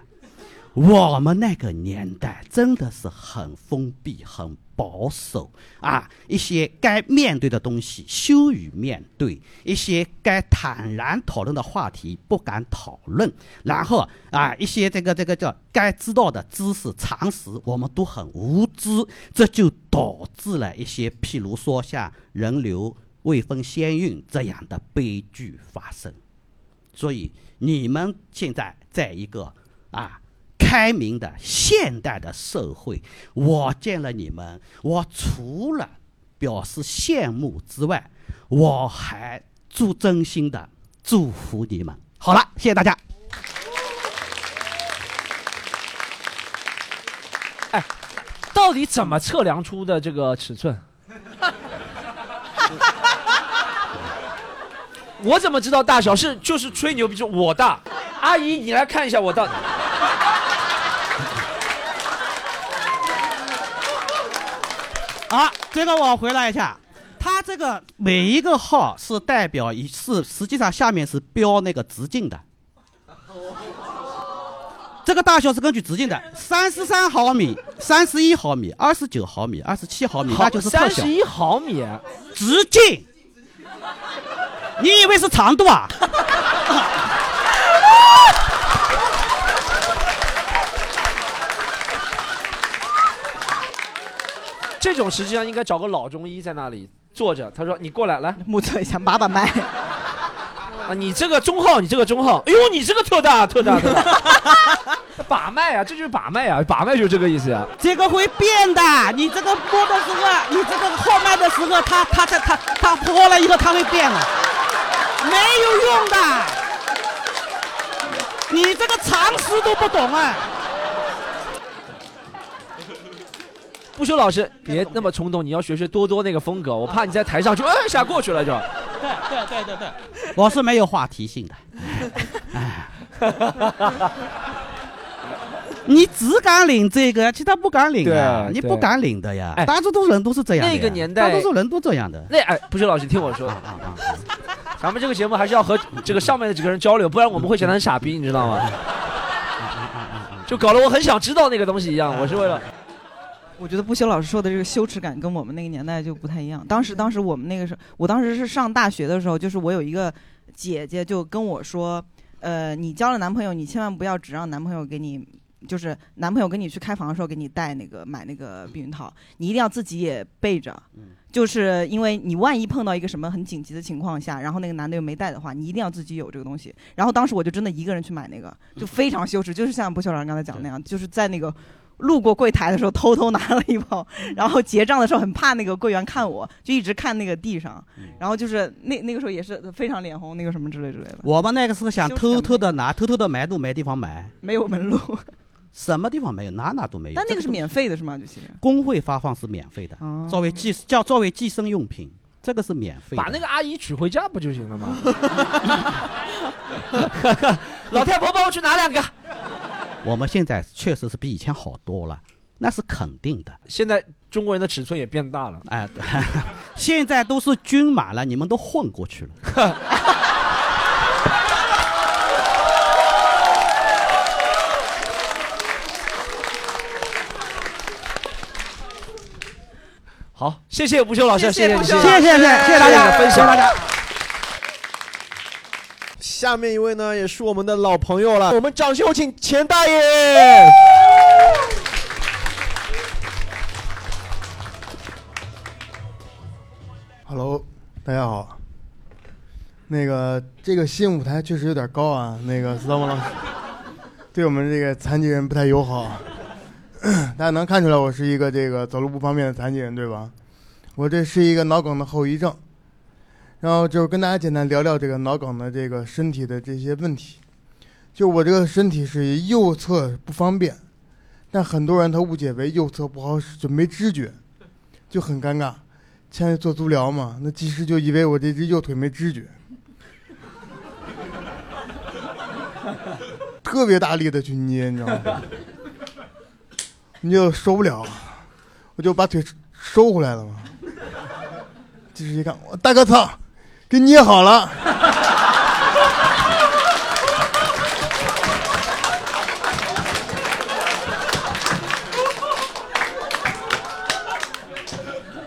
我们那个年代真的是很封闭、很保守啊！一些该面对的东西羞于面对，一些该坦然讨论的话题不敢讨论，然后啊，一些这个这个叫该知道的知识常识，我们都很无知，这就导致了一些譬如说像人流未婚先孕这样的悲剧发生。所以你们现在在一个啊。开明的现代的社会，我见了你们，我除了表示羡慕之外，我还祝真心的祝福你们。好了，谢谢大家。哎，到底怎么测量出的这个尺寸？(laughs) 我怎么知道大小？是就是吹牛逼说我大，阿姨你来看一下我大。啊，这个我回答一下，它这个每一个号是代表一是实际上下面是标那个直径的，这个大小是根据直径的，三十三毫米、三十一毫米、二十九毫米、二十七毫米，那就是特小。三十一毫米，直径，你以为是长度啊？这种实际上应该找个老中医在那里坐着。他说：“你过来，来 (laughs) 目测一下，把把脉。(laughs) 啊，你这个中号，你这个中号，哎呦，你这个特大特大特大，(laughs) 把脉啊，这就是把脉啊，把脉就是这个意思啊。这个会变的，你这个摸的时候，你这个号脉的时候，它它它它它破了以后，它会变了，没有用的。你这个常识都不懂啊。不修老师别那么冲动，你要学学多多那个风格，我怕你在台上就哎一下过去了就。对对对对对，我是没有话题性的。(laughs) 你只敢领这个，其他不敢领啊！你不敢领的呀哎，大多数人都是这样的。那个年代大多数人都这样的。那哎，不修老师听我说，咱们这个节目还是要和这个上面的几个人交流，不然我们会显得很傻逼，你知道吗？就搞得我很想知道那个东西一样，我是为了。我觉得不修老师说的这个羞耻感跟我们那个年代就不太一样。当时，当时我们那个时候，我当时是上大学的时候，就是我有一个姐姐就跟我说，呃，你交了男朋友，你千万不要只让男朋友给你，就是男朋友跟你去开房的时候给你带那个买那个避孕套，你一定要自己也备着。就是因为你万一碰到一个什么很紧急的情况下，然后那个男的又没带的话，你一定要自己有这个东西。然后当时我就真的一个人去买那个，就非常羞耻，就是像不修老师刚才讲的那样，就是在那个路过柜台的时候偷偷拿了一包，然后结账的时候很怕那个柜员看我，就一直看那个地上，然后就是那那个时候也是非常脸红，那个什么之类之类的，我们那个时候想偷偷的拿，偷偷的买都没地方买，没有门路。什么地方没有，哪哪都没有。但那个是免费的是吗？就其实工会发放是免费的，哦作为计叫作为计生用品，这个是免费的。把那个阿姨娶回家不就行了吗？(laughs) (laughs) (laughs) 老太婆帮我去拿两个。我们现在确实是比以前好多了，那是肯定的。现在中国人的尺寸也变大了，哎，对 (laughs) 现在都是均码了，你们都混过去了。(laughs) 好，谢谢吴修老师，谢谢谢谢谢谢谢谢谢谢大家，谢谢大家。下面一位呢，也是我们的老朋友了，我们掌声有请钱大爷。Hello，大家好。那个这个新舞台确实有点高啊，那个斯汤老师，对我们这个残疾人不太友好。(coughs) 大家能看出来，我是一个这个走路不方便的残疾人，对吧？我这是一个脑梗的后遗症，然后就是跟大家简单聊聊这个脑梗的这个身体的这些问题。就我这个身体是右侧不方便，但很多人他误解为右侧不好使，就没知觉，就很尴尬。前天做足疗嘛，那技师就以为我这只右腿没知觉，(laughs) 特别大力的去捏，你知道吗？你就受不了，我就把腿收回来了嘛。技师一看，我大哥操，给捏好了。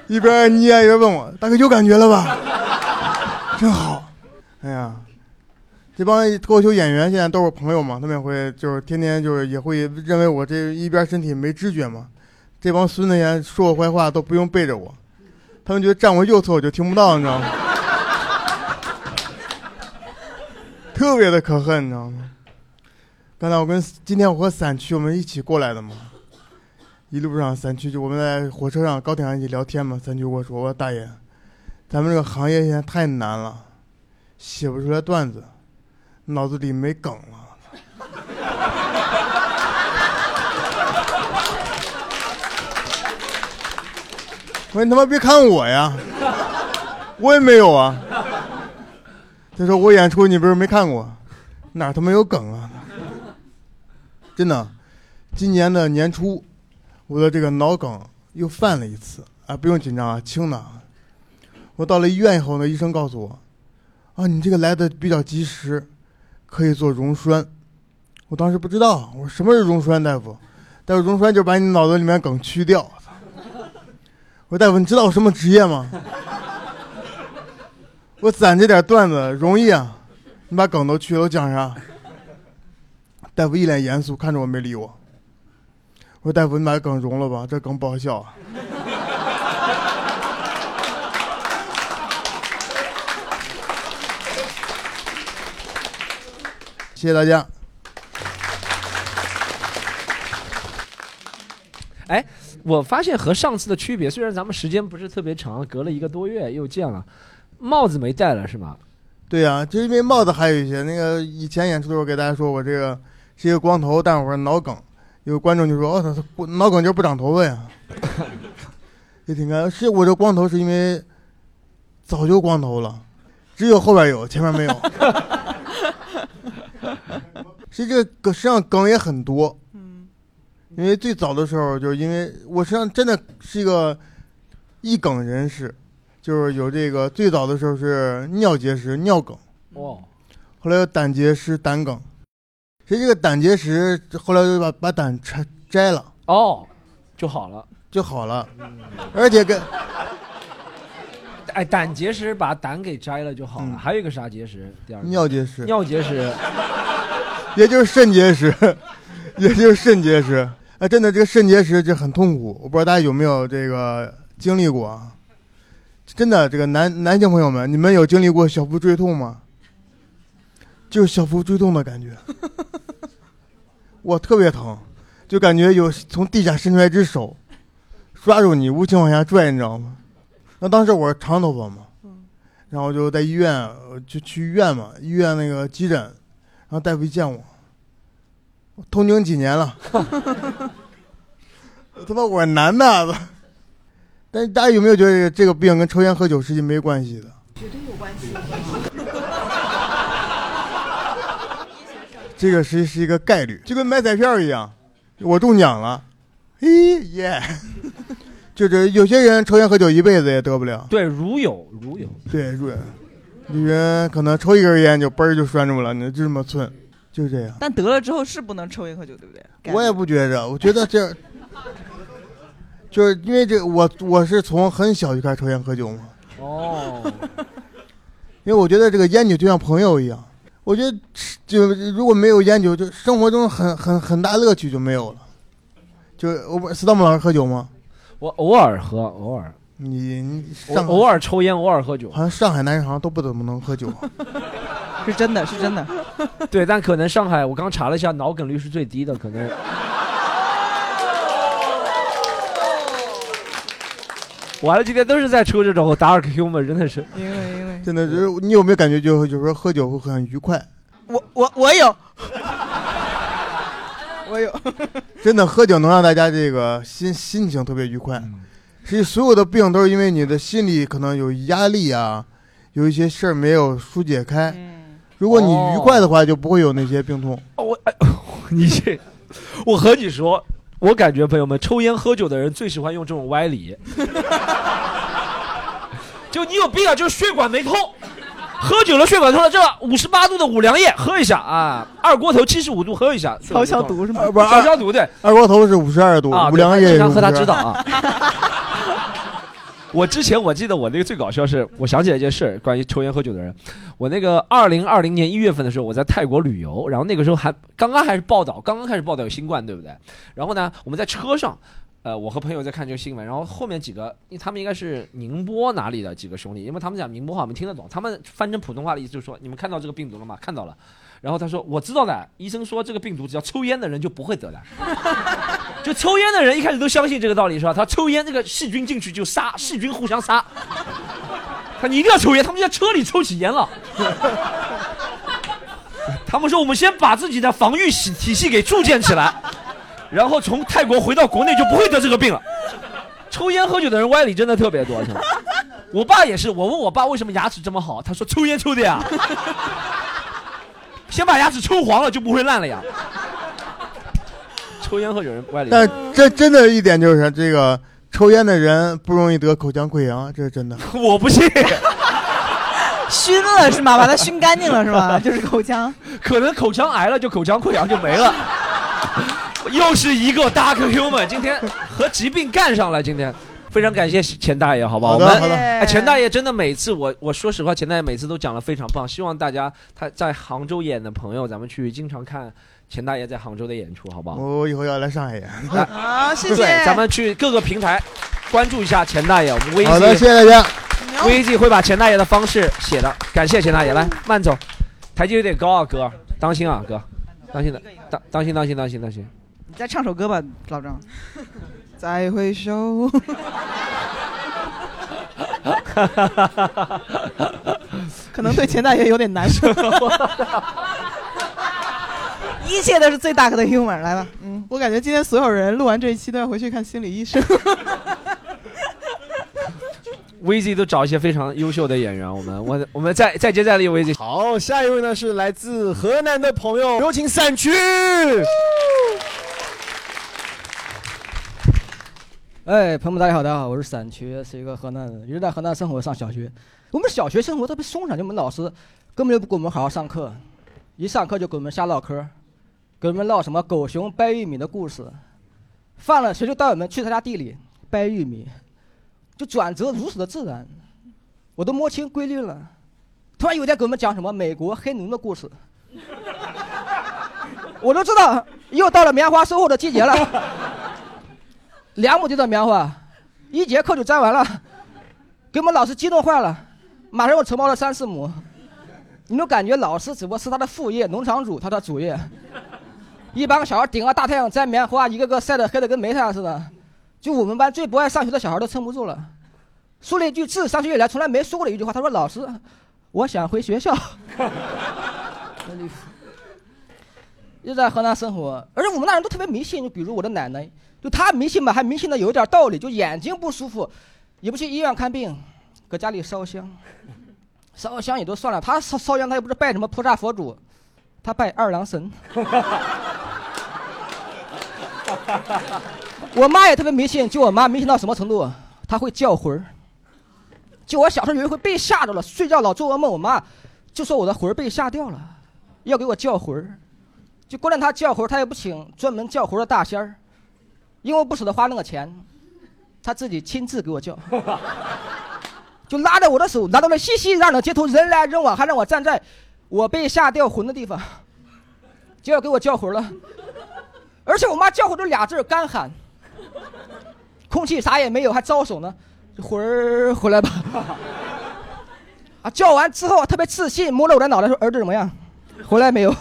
一边捏一边问我：“大哥有感觉了吧？真好。”哎呀，这帮脱口秀演员现在都是朋友嘛，他们也会就是天天就是也会认为我这一边身体没知觉嘛。这帮孙子现在说我坏话都不用背着我，他们觉得站我右侧我就听不到，你知道吗？特别的可恨，你知道吗？刚才我跟今天我和散区我们一起过来的嘛。一路上，三区就我们在火车上、高铁上一起聊天嘛。三区跟我说：“我说大爷，咱们这个行业现在太难了，写不出来段子，脑子里没梗了。(laughs) ”我说：“你他妈别看我呀，我也没有啊。”他说：“我演出你不是没看过，哪他妈有梗啊？真的，今年的年初。”我的这个脑梗又犯了一次啊！不用紧张啊，轻的。我到了医院以后呢，医生告诉我，啊，你这个来的比较及时，可以做溶栓。我当时不知道，我说什么是溶栓，大夫？大夫，溶栓就把你脑子里面梗去掉。我说大夫，你知道我什么职业吗？我攒这点段子容易啊，你把梗都去了，我讲啥？大夫一脸严肃看着我，没理我。我说大夫，你把梗融了吧，这梗不好笑。谢谢大家。哎，我发现和上次的区别，虽然咱们时间不是特别长，隔了一个多月又见了，帽子没戴了是吗？对呀、啊，就因为帽子还有一些那个以前演出的时候给大家说我这个是一个光头，但我是脑梗。有观众就说：“哦，他他脑梗就是不长头发呀。(laughs) ”也挺尴尬。是我这光头是因为早就光头了，只有后边有，前面没有。是这个梗，实际上梗也很多。嗯，因为最早的时候，就是因为我实际上真的是一个一梗人士，就是有这个最早的时候是尿结石、尿梗，哦，后来有胆结石、胆梗。其实这个胆结石后来就把把胆拆摘了，哦，就好了。就好了，而且跟哎，胆结石把胆给摘了就好了。嗯还有一个啥结石？第二个尿结石，尿结石。(laughs) 也就是肾结石，也就是肾结石。哎，真的，这个肾结石这很痛苦，我不知道大家有没有这个经历过啊？真的，这个男男性朋友们，你们有经历过小腹坠痛吗？就是小腹坠痛的感觉，(laughs) 我，特别疼，就感觉有从地下伸出来一只手，抓住你，无情往下拽，你知道吗？那当时我是长头发嘛，然后就在医院，呃就去医院嘛，医院那个急诊，然后大夫一见我，我痛经几年了，(laughs) 他妈我是男的，但大家有没有觉得这个病跟抽烟喝酒实际没关系的？绝对有关系。这个实际是一个概率，就跟买彩票一样，我中奖了，嘿耶！(laughs) 就这有些人抽烟喝酒一辈子也得不了，对，如有如有。对，如有人可能抽一根烟就嘣儿就拴住了，你就这么寸，就这样。但得了之后是不能抽烟喝酒，对不对？我也不觉着，我觉得这，就是因为这我我是从很小就开始抽烟喝酒嘛，哦，因为我觉得这个烟酒就像朋友一样，我觉得就如果没有烟酒，就生活中很很很大乐趣就没有了。就我不斯道姆老师喝酒吗？我偶尔喝，偶尔。你上偶尔抽烟，偶尔喝酒。好像上海男人好像都不怎么能喝酒，(laughs) 是真的，是真的。对，但可能上海，我刚查了一下，脑梗率是最低的，可能。完了，今天都是在抽这种 dark humor，真的是。因为因为真的就是你有没有感觉就有时候喝酒会很愉快？我我我有，(laughs) 我有。真的喝酒能让大家这个心心情特别愉快。实际所有的病都是因为你的心里可能有压力啊，有一些事儿没有疏解开。如果你愉快的话，就不会有那些病痛。我哎，(laughs) 你这，我和你说，我感觉朋友们，抽烟喝酒的人最喜欢用这种歪理。(laughs) 就你有病啊，就是血管没通，喝酒了血管通了，这五十八度的五粮液喝一下啊，二锅头七十五度喝一下，消消毒是吗？不是消消毒对。二锅头是五十二度，啊，五粮液经常喝他知道啊。(laughs) 我之前我记得我那个最搞笑是，我想起来一件事儿，关于抽烟喝酒的人。我那个二零二零年一月份的时候，我在泰国旅游，然后那个时候还刚刚还是报道，刚刚开始报道有新冠，对不对？然后呢，我们在车上，呃，我和朋友在看这个新闻，然后后面几个，因为他们应该是宁波哪里的几个兄弟，因为他们讲宁波话我们听得懂，他们翻成普通话的意思就是说，你们看到这个病毒了吗？看到了。然后他说：“我知道的，医生说这个病毒只要抽烟的人就不会得的。就抽烟的人一开始都相信这个道理是吧？他抽烟这个细菌进去就杀，细菌互相杀。他你一定要抽烟，他们在车里抽起烟了。他们说我们先把自己的防御系体系给铸建起来，然后从泰国回到国内就不会得这个病了。抽烟喝酒的人歪理真的特别多，是吧？我爸也是，我问我爸为什么牙齿这么好，他说抽烟抽的呀。(laughs) ”先把牙齿抽黄了，就不会烂了呀。抽烟喝酒人歪理。但这真的一点就是这个抽烟的人不容易得口腔溃疡，这是真的。(laughs) 我不信。熏了是吗？把它熏干净了是吗？(laughs) 就是口腔。可能口腔癌了，就口腔溃疡就没了。(laughs) 又是一个 dark human，今天和疾病干上了。今天非常感谢钱大爷，好不好？我们好的好的哎，钱大爷真的每次我我说实话，钱大爷每次都讲的非常棒。希望大家他在杭州演的朋友，咱们去经常看钱大爷在杭州的演出，好不好？我以后要来上海演。好，谢谢。对，咱们去各个平台关注一下钱大爷，我们微好的，谢谢大家。微信会把钱大爷的方式写的。感谢钱大爷，来慢走，台阶有点高啊，哥，当心啊，哥，当心的，当当心当心当心当心。你再唱首歌吧，老张。(laughs) 再回首。(laughs) 可能对钱大爷有点难受。(laughs) 一切都是最大的 humor，来吧，嗯。(laughs) 我感觉今天所有人录完这一期都要回去看心理医生。(laughs) 威 Z 都找一些非常优秀的演员，我们我我们再再接再厉，威 Z。好，下一位呢是来自河南的朋友，有请散区。哎，朋友们，大家好，大家好，我是散区，是一个河南人，一直在河南生活，上小学。我们小学生活特别松散，就我们老师根本就不给我们好好上课，一上课就给我们瞎唠嗑，给我们唠什么狗熊掰玉米的故事。放了谁就带我们去他家地里掰玉米，就转折如此的自然，我都摸清规律了。突然有一天给我们讲什么美国黑奴的故事，(laughs) 我都知道又到了棉花收获的季节了。两亩地的棉花，一节课就摘完了，给我们老师激动坏了，马上又承包了三四亩。你就感觉老师只不过是他的副业，农场主他的主业。一帮小孩顶个大太阳摘棉花，一个个晒得黑的跟煤炭似的。就我们班最不爱上学的小孩都撑不住了，说了一句自上学以来从来没说过的一句话。他说：“老师，我想回学校。(laughs) ”又在河南生活，而且我们那人都特别迷信，就比如我的奶奶。就她迷信吧，还迷信的有点道理，就眼睛不舒服，也不去医院看病，搁家里烧香，烧香也就算了，他烧烧香他又不是拜什么菩萨佛祖，他拜二郎神。(laughs) 我妈也特别迷信，就我妈迷信到什么程度，她会叫魂儿。就我小时候有一回被吓着了，睡觉老做噩梦，我妈就说我的魂儿被吓掉了，要给我叫魂儿。就关键她叫魂儿，她也不请专门叫魂的大仙儿。因为不舍得花那个钱，她自己亲自给我叫，就拉着我的手，来到了熙熙攘攘的街头，人来人往，还让我站在我被吓掉魂的地方，就要给我叫魂了。而且我妈叫唤就俩字干喊，空气啥也没有，还招手呢，魂儿回来吧。啊，叫完之后特别自信，摸着我的脑袋说：“儿子怎么样？回来没有？”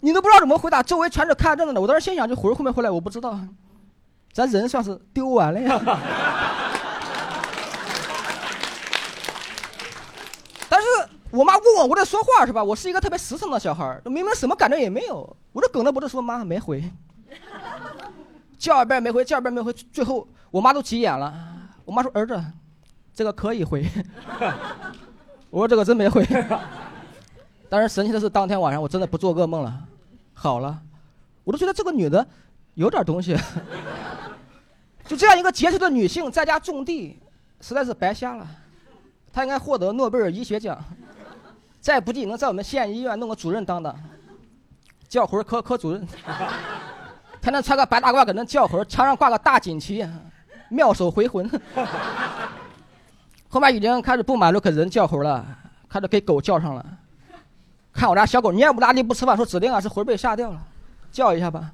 你都不知道怎么回答，周围全是看着的。我当时心想，这魂儿会不会回来？我不知道，咱人算是丢完了呀。但是我妈问我，我在说话是吧？我是一个特别实诚的小孩儿明明什么感觉也没有，我就梗着脖子说妈没回，(laughs) 叫一遍没回，叫一遍没回，最后我妈都急眼了。我妈说儿子，这个可以回。(laughs) 我说这个真没回。但是神奇的是，当天晚上我真的不做噩梦了，好了，我都觉得这个女的有点东西。(laughs) 就这样一个杰出的女性，在家种地，实在是白瞎了。她应该获得诺贝尔医学奖，再不济能在我们县医院弄个主任当当，叫魂科科主任，天天穿个白大褂搁那叫魂，墙上挂个大锦旗，妙手回魂。(laughs) 后面已经开始不满足给人叫魂了，开始给狗叫上了。看我家小狗蔫不拉几不吃饭，说指定啊是魂被吓掉了，叫一下吧，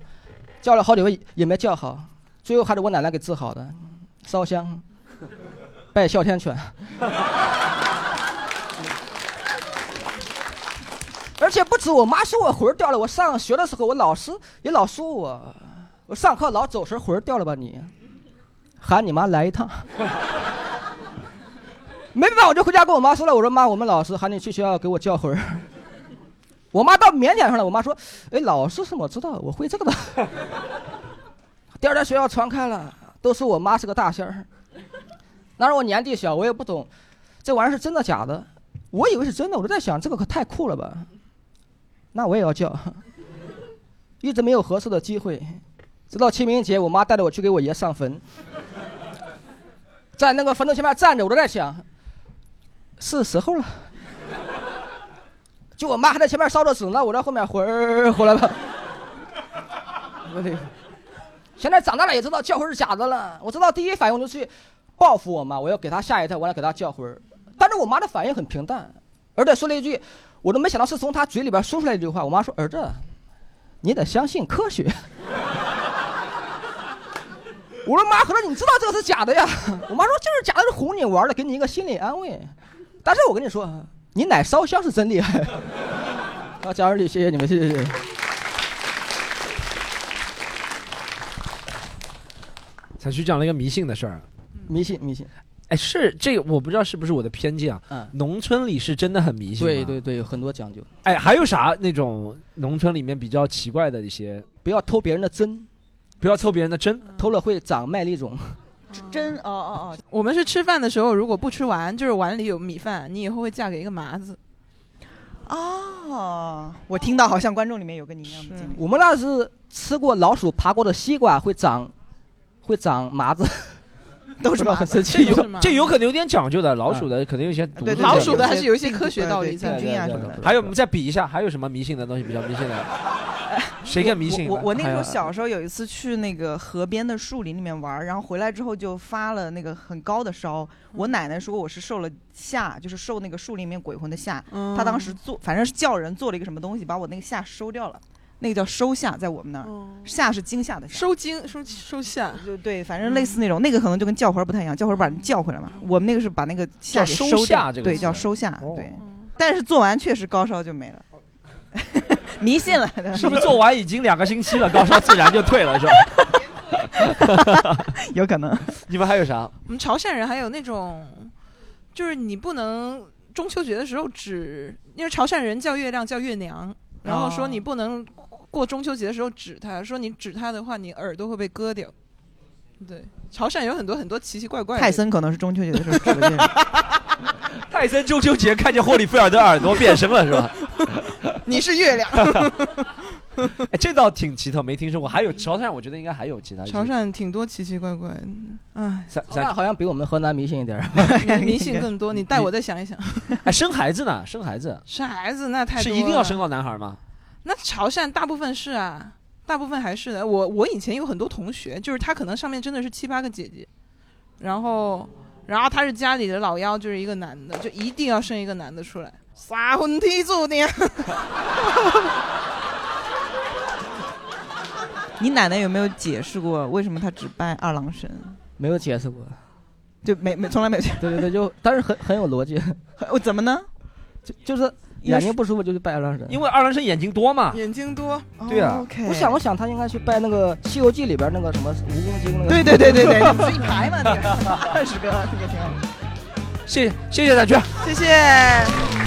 叫了好几回也没叫好，最后还是我奶奶给治好的，烧香，拜哮天犬，而且不止我妈说我魂儿掉了，我上学的时候我老师也老说我，我上课老走神魂儿掉了吧你，喊你妈来一趟，没办法我就回家跟我妈说了，我说妈我们老师喊你去学校给我叫魂儿。我妈倒腼腆上了，我妈说：“哎，老师是我知道，我会这个的。”第二天学校传开了，都说我妈是个大仙儿。那时候我年纪小，我也不懂，这玩意儿是真的假的，我以为是真的，我就在想，这个可太酷了吧？那我也要叫，(laughs) 一直没有合适的机会，直到清明节，我妈带着我去给我爷上坟，在那个坟头前面站着，我都在想，是时候了。就我妈还在前面烧着纸呢，我在后面魂儿回来吧。我的，现在长大了也知道叫魂是假的了。我知道第一反应就去报复我妈，我要给她下一跳，我要给她叫魂但是我妈的反应很平淡，而且说了一句，我都没想到是从他嘴里边说出来这句话。我妈说：“儿子，你得相信科学。”我说：“妈，可能你知道这个是假的呀？”我妈说：“就是假的，是哄你玩的，给你一个心理安慰。”但是我跟你说。你奶烧香是真厉害，(laughs) 啊，家人里谢谢你们，谢谢谢谢。才去讲了一个迷信的事儿，迷信迷信。哎，是这个，我不知道是不是我的偏见啊。嗯农村里是真的很迷信。对。对对，有很多讲究。哎，还有啥那种农村里面比较奇怪的一些？不要偷别人的针，不要偷别人的针，偷了会长麦粒肿。(laughs) 针哦哦哦，我们是吃饭的时候，如果不吃完，就是碗里有米饭，你以后会嫁给一个麻子。哦，我听到好像观众里面有跟你一样的经历。我们那是吃过老鼠爬过的西瓜会长，会长麻子，都是麻子很神奇。(laughs) 这有这有可能有点讲究的，老鼠的可能有些毒。对老鼠的还是有一些科学道理在病菌啊什么的。还有，我们再比一下，还有什么迷信的东西比较迷信的？(laughs) 谁更迷信？我我那时候小时候有一次去那个河边的树林里面玩，然后回来之后就发了那个很高的烧。我奶奶说我是受了吓，就是受那个树林里面鬼魂的吓。嗯她当时做，反正是叫人做了一个什么东西，把我那个吓收掉了。那个叫收下，在我们那儿，下是惊吓的吓。收惊收收下，就对，反正类似那种，那个可能就跟叫魂儿不太一样，叫魂儿把人叫回来嘛。我们那个是把那个下给叫收收掉对，叫收下，哦对。但是做完确实高烧就没了，(laughs) 迷信了。是不是做完已经两个星期了，高烧自然就退了，是吧？(laughs) 有可能。你们还有啥？我们潮汕人还有那种，就是你不能中秋节的时候只，因为潮汕人叫月亮叫月娘，然后说你不能过中秋节的时候指他，说你指他的话，你耳朵会被割掉。对，潮汕有很多很多奇奇怪怪的。泰森可能是中秋节的时候指的这个。(laughs) 泰森中秋节看见霍利菲尔德耳朵变身了，是吧？(laughs) 你是月亮。(laughs) 哎，这倒挺奇特，没听说过。还有潮汕，我觉得应该还有其他。潮汕挺多奇奇怪怪的，哎，三潮汕好像比我们河南迷信一点儿，迷信更多。你带我再想一想。哎，生孩子呢？生孩子生孩子那太多是一定要生到男孩吗？那潮汕大部分是啊，大部分还是的。我我以前有很多同学，就是他可能上面真的是七八个姐姐，然后然后他是家里的老幺，就是一个男的，就一定要生一个男的出来。撒婚踢注定。(laughs) 你奶奶有没有解释过为什么她只拜二郎神？没有解释过，就没没从来没有。对对对，就但是很很有逻辑。(laughs) 我怎么呢？就就是眼睛不舒服就去拜二郎神，因为二郎神眼睛多嘛。眼睛多。对啊哦 OK 我想，我想他应该去拜那个《西游记》里边那个什么蜈蚣精那个。对对对对对，那不是一排嘛？那个二十个，那个挺好。谢谢谢谢大娟。谢谢。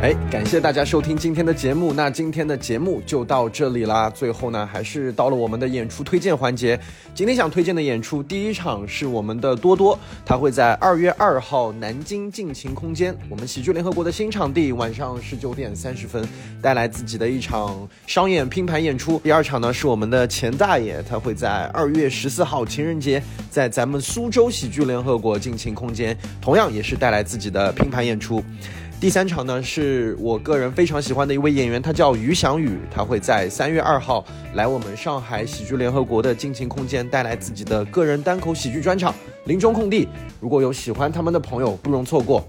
哎，感谢大家收听今天的节目。那今天的节目就到这里啦。最后呢，还是到了我们的演出推荐环节。今天想推荐的演出，第一场是我们的多多，他会在二月二号南京尽情空间，我们喜剧联合国的新场地，晚上十九点三十分，带来自己的一场商演拼盘演出。第二场呢是我们的钱大爷，他会在二月十四号情人节，在咱们苏州喜剧联合国尽情空间，同样也是带来自己的拼盘演出。第三场呢，是我个人非常喜欢的一位演员，他叫于翔宇，他会在三月二号来我们上海喜剧联合国的尽情空间，带来自己的个人单口喜剧专场《林中空地》。如果有喜欢他们的朋友，不容错过。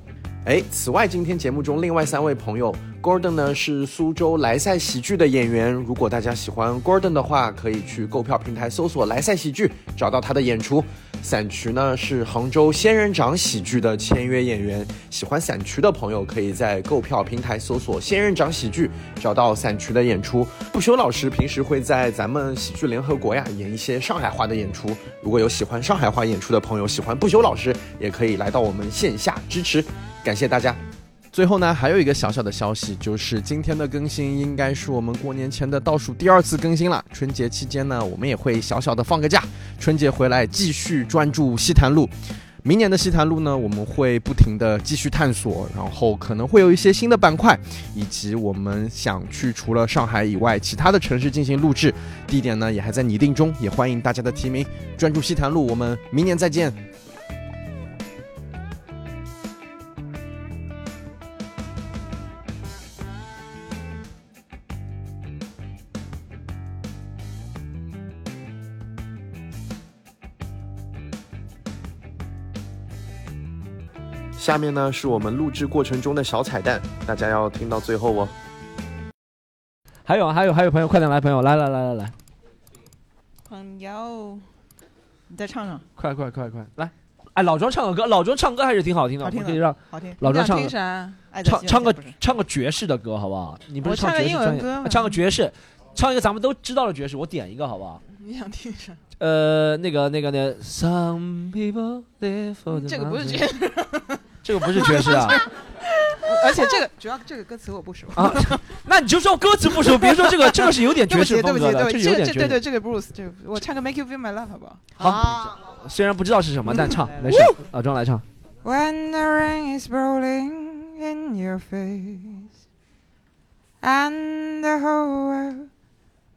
哎，此外，今天节目中另外三位朋友，Gordon 呢是苏州莱赛喜剧的演员。如果大家喜欢 Gordon 的话，可以去购票平台搜索莱赛喜剧，找到他的演出。散渠呢是杭州仙人掌喜剧的签约演员，喜欢散渠的朋友可以在购票平台搜索仙人掌喜剧，找到散渠的演出。不朽老师平时会在咱们喜剧联合国呀演一些上海话的演出，如果有喜欢上海话演出的朋友，喜欢不朽老师，也可以来到我们线下支持，感谢大家。最后呢，还有一个小小的消息，就是今天的更新应该是我们过年前的倒数第二次更新了。春节期间呢，我们也会小小的放个假，春节回来继续专注西坛路。明年的西坛路呢，我们会不停的继续探索，然后可能会有一些新的板块，以及我们想去除了上海以外其他的城市进行录制，地点呢也还在拟定中，也欢迎大家的提名。专注西坛路，我们明年再见。下面呢是我们录制过程中的小彩蛋，大家要听到最后哦。还有还有还有朋友，快点来，朋友来来来来来，朋友，你再唱唱，快快快快来！哎，老庄唱个歌，老庄唱歌还是挺好听的，好听可以让好听老庄唱唱唱个唱个爵士的歌好不好？你不是唱我唱个爵士专业英文歌嘛唱个爵士，唱一个咱们都知道的爵士，我点一个好不好？你想听啥？呃，那个那个那个，Some people live for the 这个不是爵士，这个不是爵士啊。(laughs) 而且这个主要这个歌词我不熟啊，(laughs) 那你就说歌词不熟，别说这个，(laughs) 这个是有点爵士风格的，对不起，对不起，对不起，这个这对对点爵士。这个 Bruce，这个我唱个 Make You Feel My Love 好不好？好，虽然不知道是什么，但唱没事。老庄来唱。When the rain is rolling in your face and the whole world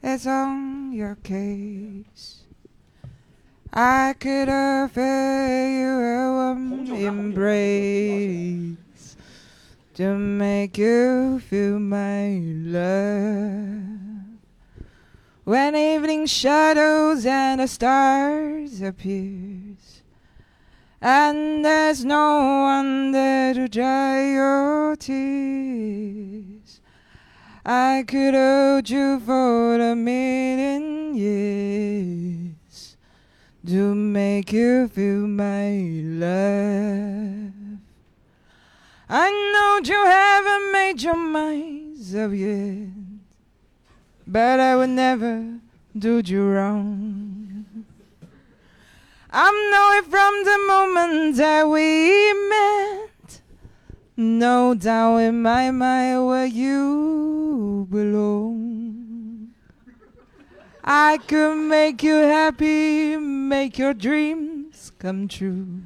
is on your case, I could offer you a warm embrace to make you feel my love. When evening shadows and the stars appears and there's no one there to dry your tears. I could hold you for a million years to make you feel my love. I know you haven't made your minds up yet, but I would never do you wrong. I'm it from the moment that we met. No doubt in my mind where you belong. I could make you happy, make your dreams come true.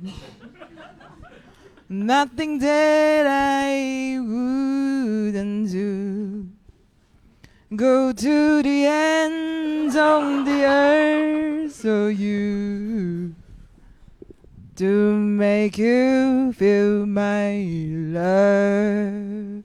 Nothing that I wouldn't do. Go to the ends of the earth, so you to make you feel my love.